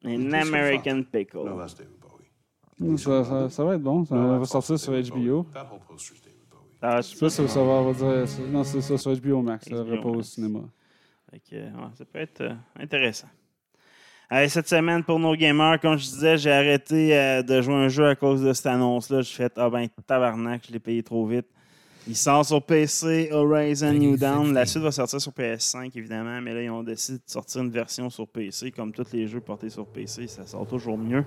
An American Pickle. No, that's David Bowie. Ça, ça- ça va être bon. Ça No, va sortir sur. HBO. That whole poster's David Bowie. Ah, je Ça, ça, ça va, on va dire. c'est- Non, c'est ça sur HBO Max. Ça pas au cinéma. Que, ouais, ça peut être euh, intéressant. Allez, cette semaine, pour nos gamers, comme je disais, j'ai arrêté euh, de jouer un jeu à cause de cette annonce-là. J'ai fait, ah ben, tabarnak, je l'ai payé trop vite. Il sort sur PC, Horizon New Dawn. La suite va sortir sur PS5, évidemment, mais là, ils ont décidé de sortir une version sur PC. Comme tous les jeux portés sur PC, ça sort toujours mieux.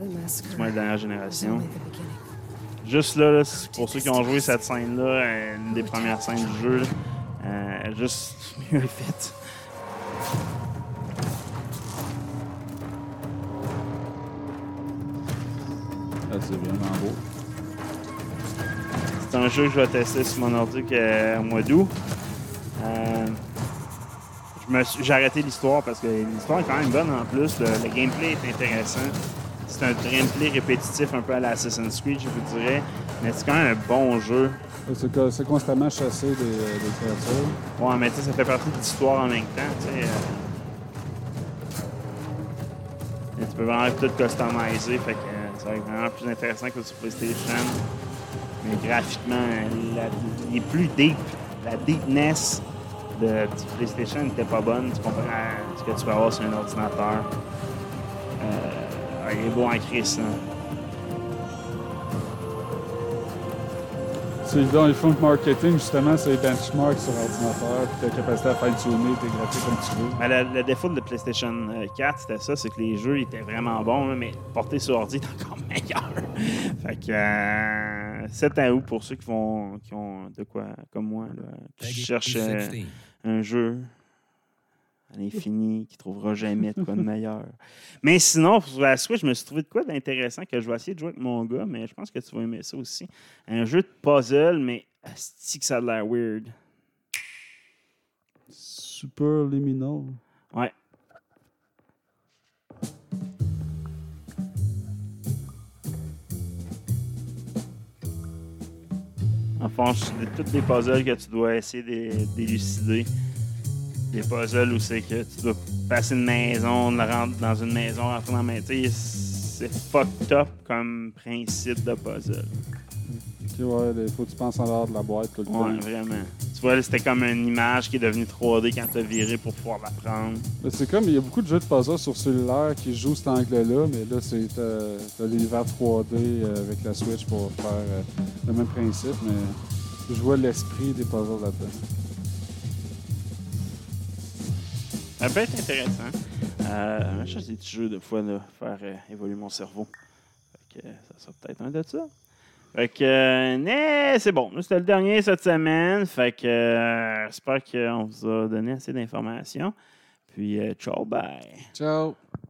Du moins, la dernière génération. Juste là, pour ceux qui ont joué cette scène-là, euh, une des premières scènes du jeu, euh, juste mieux faite. Ah, c'est vraiment beau. C'est un jeu que je vais tester sur mon ordi que- au mois d'août. Euh, J'ai arrêté l'histoire parce que l'histoire est quand même bonne en plus. Le, le gameplay est intéressant. C'est un gameplay répétitif un peu à l'Assassin's Creed, je vous dirais. Mais c'est quand même un bon jeu. C'est constamment chasser des, des créatures. Ouais, mais tu sais, ça fait partie de l'histoire en même temps. tu sais, euh. Tu peux vraiment tout customiser. Fait que euh, ça va être vraiment plus intéressant que sur PlayStation. Mais graphiquement, la- il est plus deep. La deepness de, du PlayStation n'était pas bonne. Tu comprends ce que tu peux avoir sur un ordinateur. Il est beau en crise, là. Font le marketing, justement, c'est les benchmarks sur ordinateur, puis ta capacité à fine-tuner tes graphiques comme tu veux. Mais le, le défaut de PlayStation euh, 4, c'était ça, c'est que les jeux étaient vraiment bons, mais portés sur ordi, est encore meilleur. fait que euh, 7 à août pour ceux qui vont qui ont de quoi comme moi, là, qui cherchent euh, un jeu à l'infini, qui trouvera jamais de quoi de meilleur. Mais sinon, pour la Switch, je me suis trouvé de quoi d'intéressant que je vais essayer de jouer avec mon gars, mais je pense que tu vas aimer ça aussi. Un jeu de puzzle, mais asti que ça a l'air weird. Super liminal. Ouais. En fond, c'est tous des puzzles que tu dois essayer d'é- d'élucider. Des puzzles où c'est que tu dois passer une maison, la rentrer dans une maison, rentrer dans la maison. C'est fucked up comme principe de puzzle. Ok, ouais, il faut que tu penses en dehors de la boîte tout le temps. Ouais, vraiment. Tu vois, c'était comme une image qui est devenue 3D quand tu as viré pour pouvoir la prendre. C'est comme, il y a beaucoup de jeux de puzzle sur cellulaire qui jouent cet angle-là, mais là, c'est t'as t'as l'univers 3D euh, avec la Switch pour faire euh, le même principe, mais je vois l'esprit des puzzles là-dedans. Ça peut être intéressant. Je des petits jeux de fois, là, faire euh, évoluer mon cerveau. Fait que, euh, ça sera peut-être un de ça. Fait que, euh, c'est bon. C'était le dernier cette semaine. Fait que, j'espère qu'on vous a donné assez d'informations. Puis, ciao, bye. Ciao!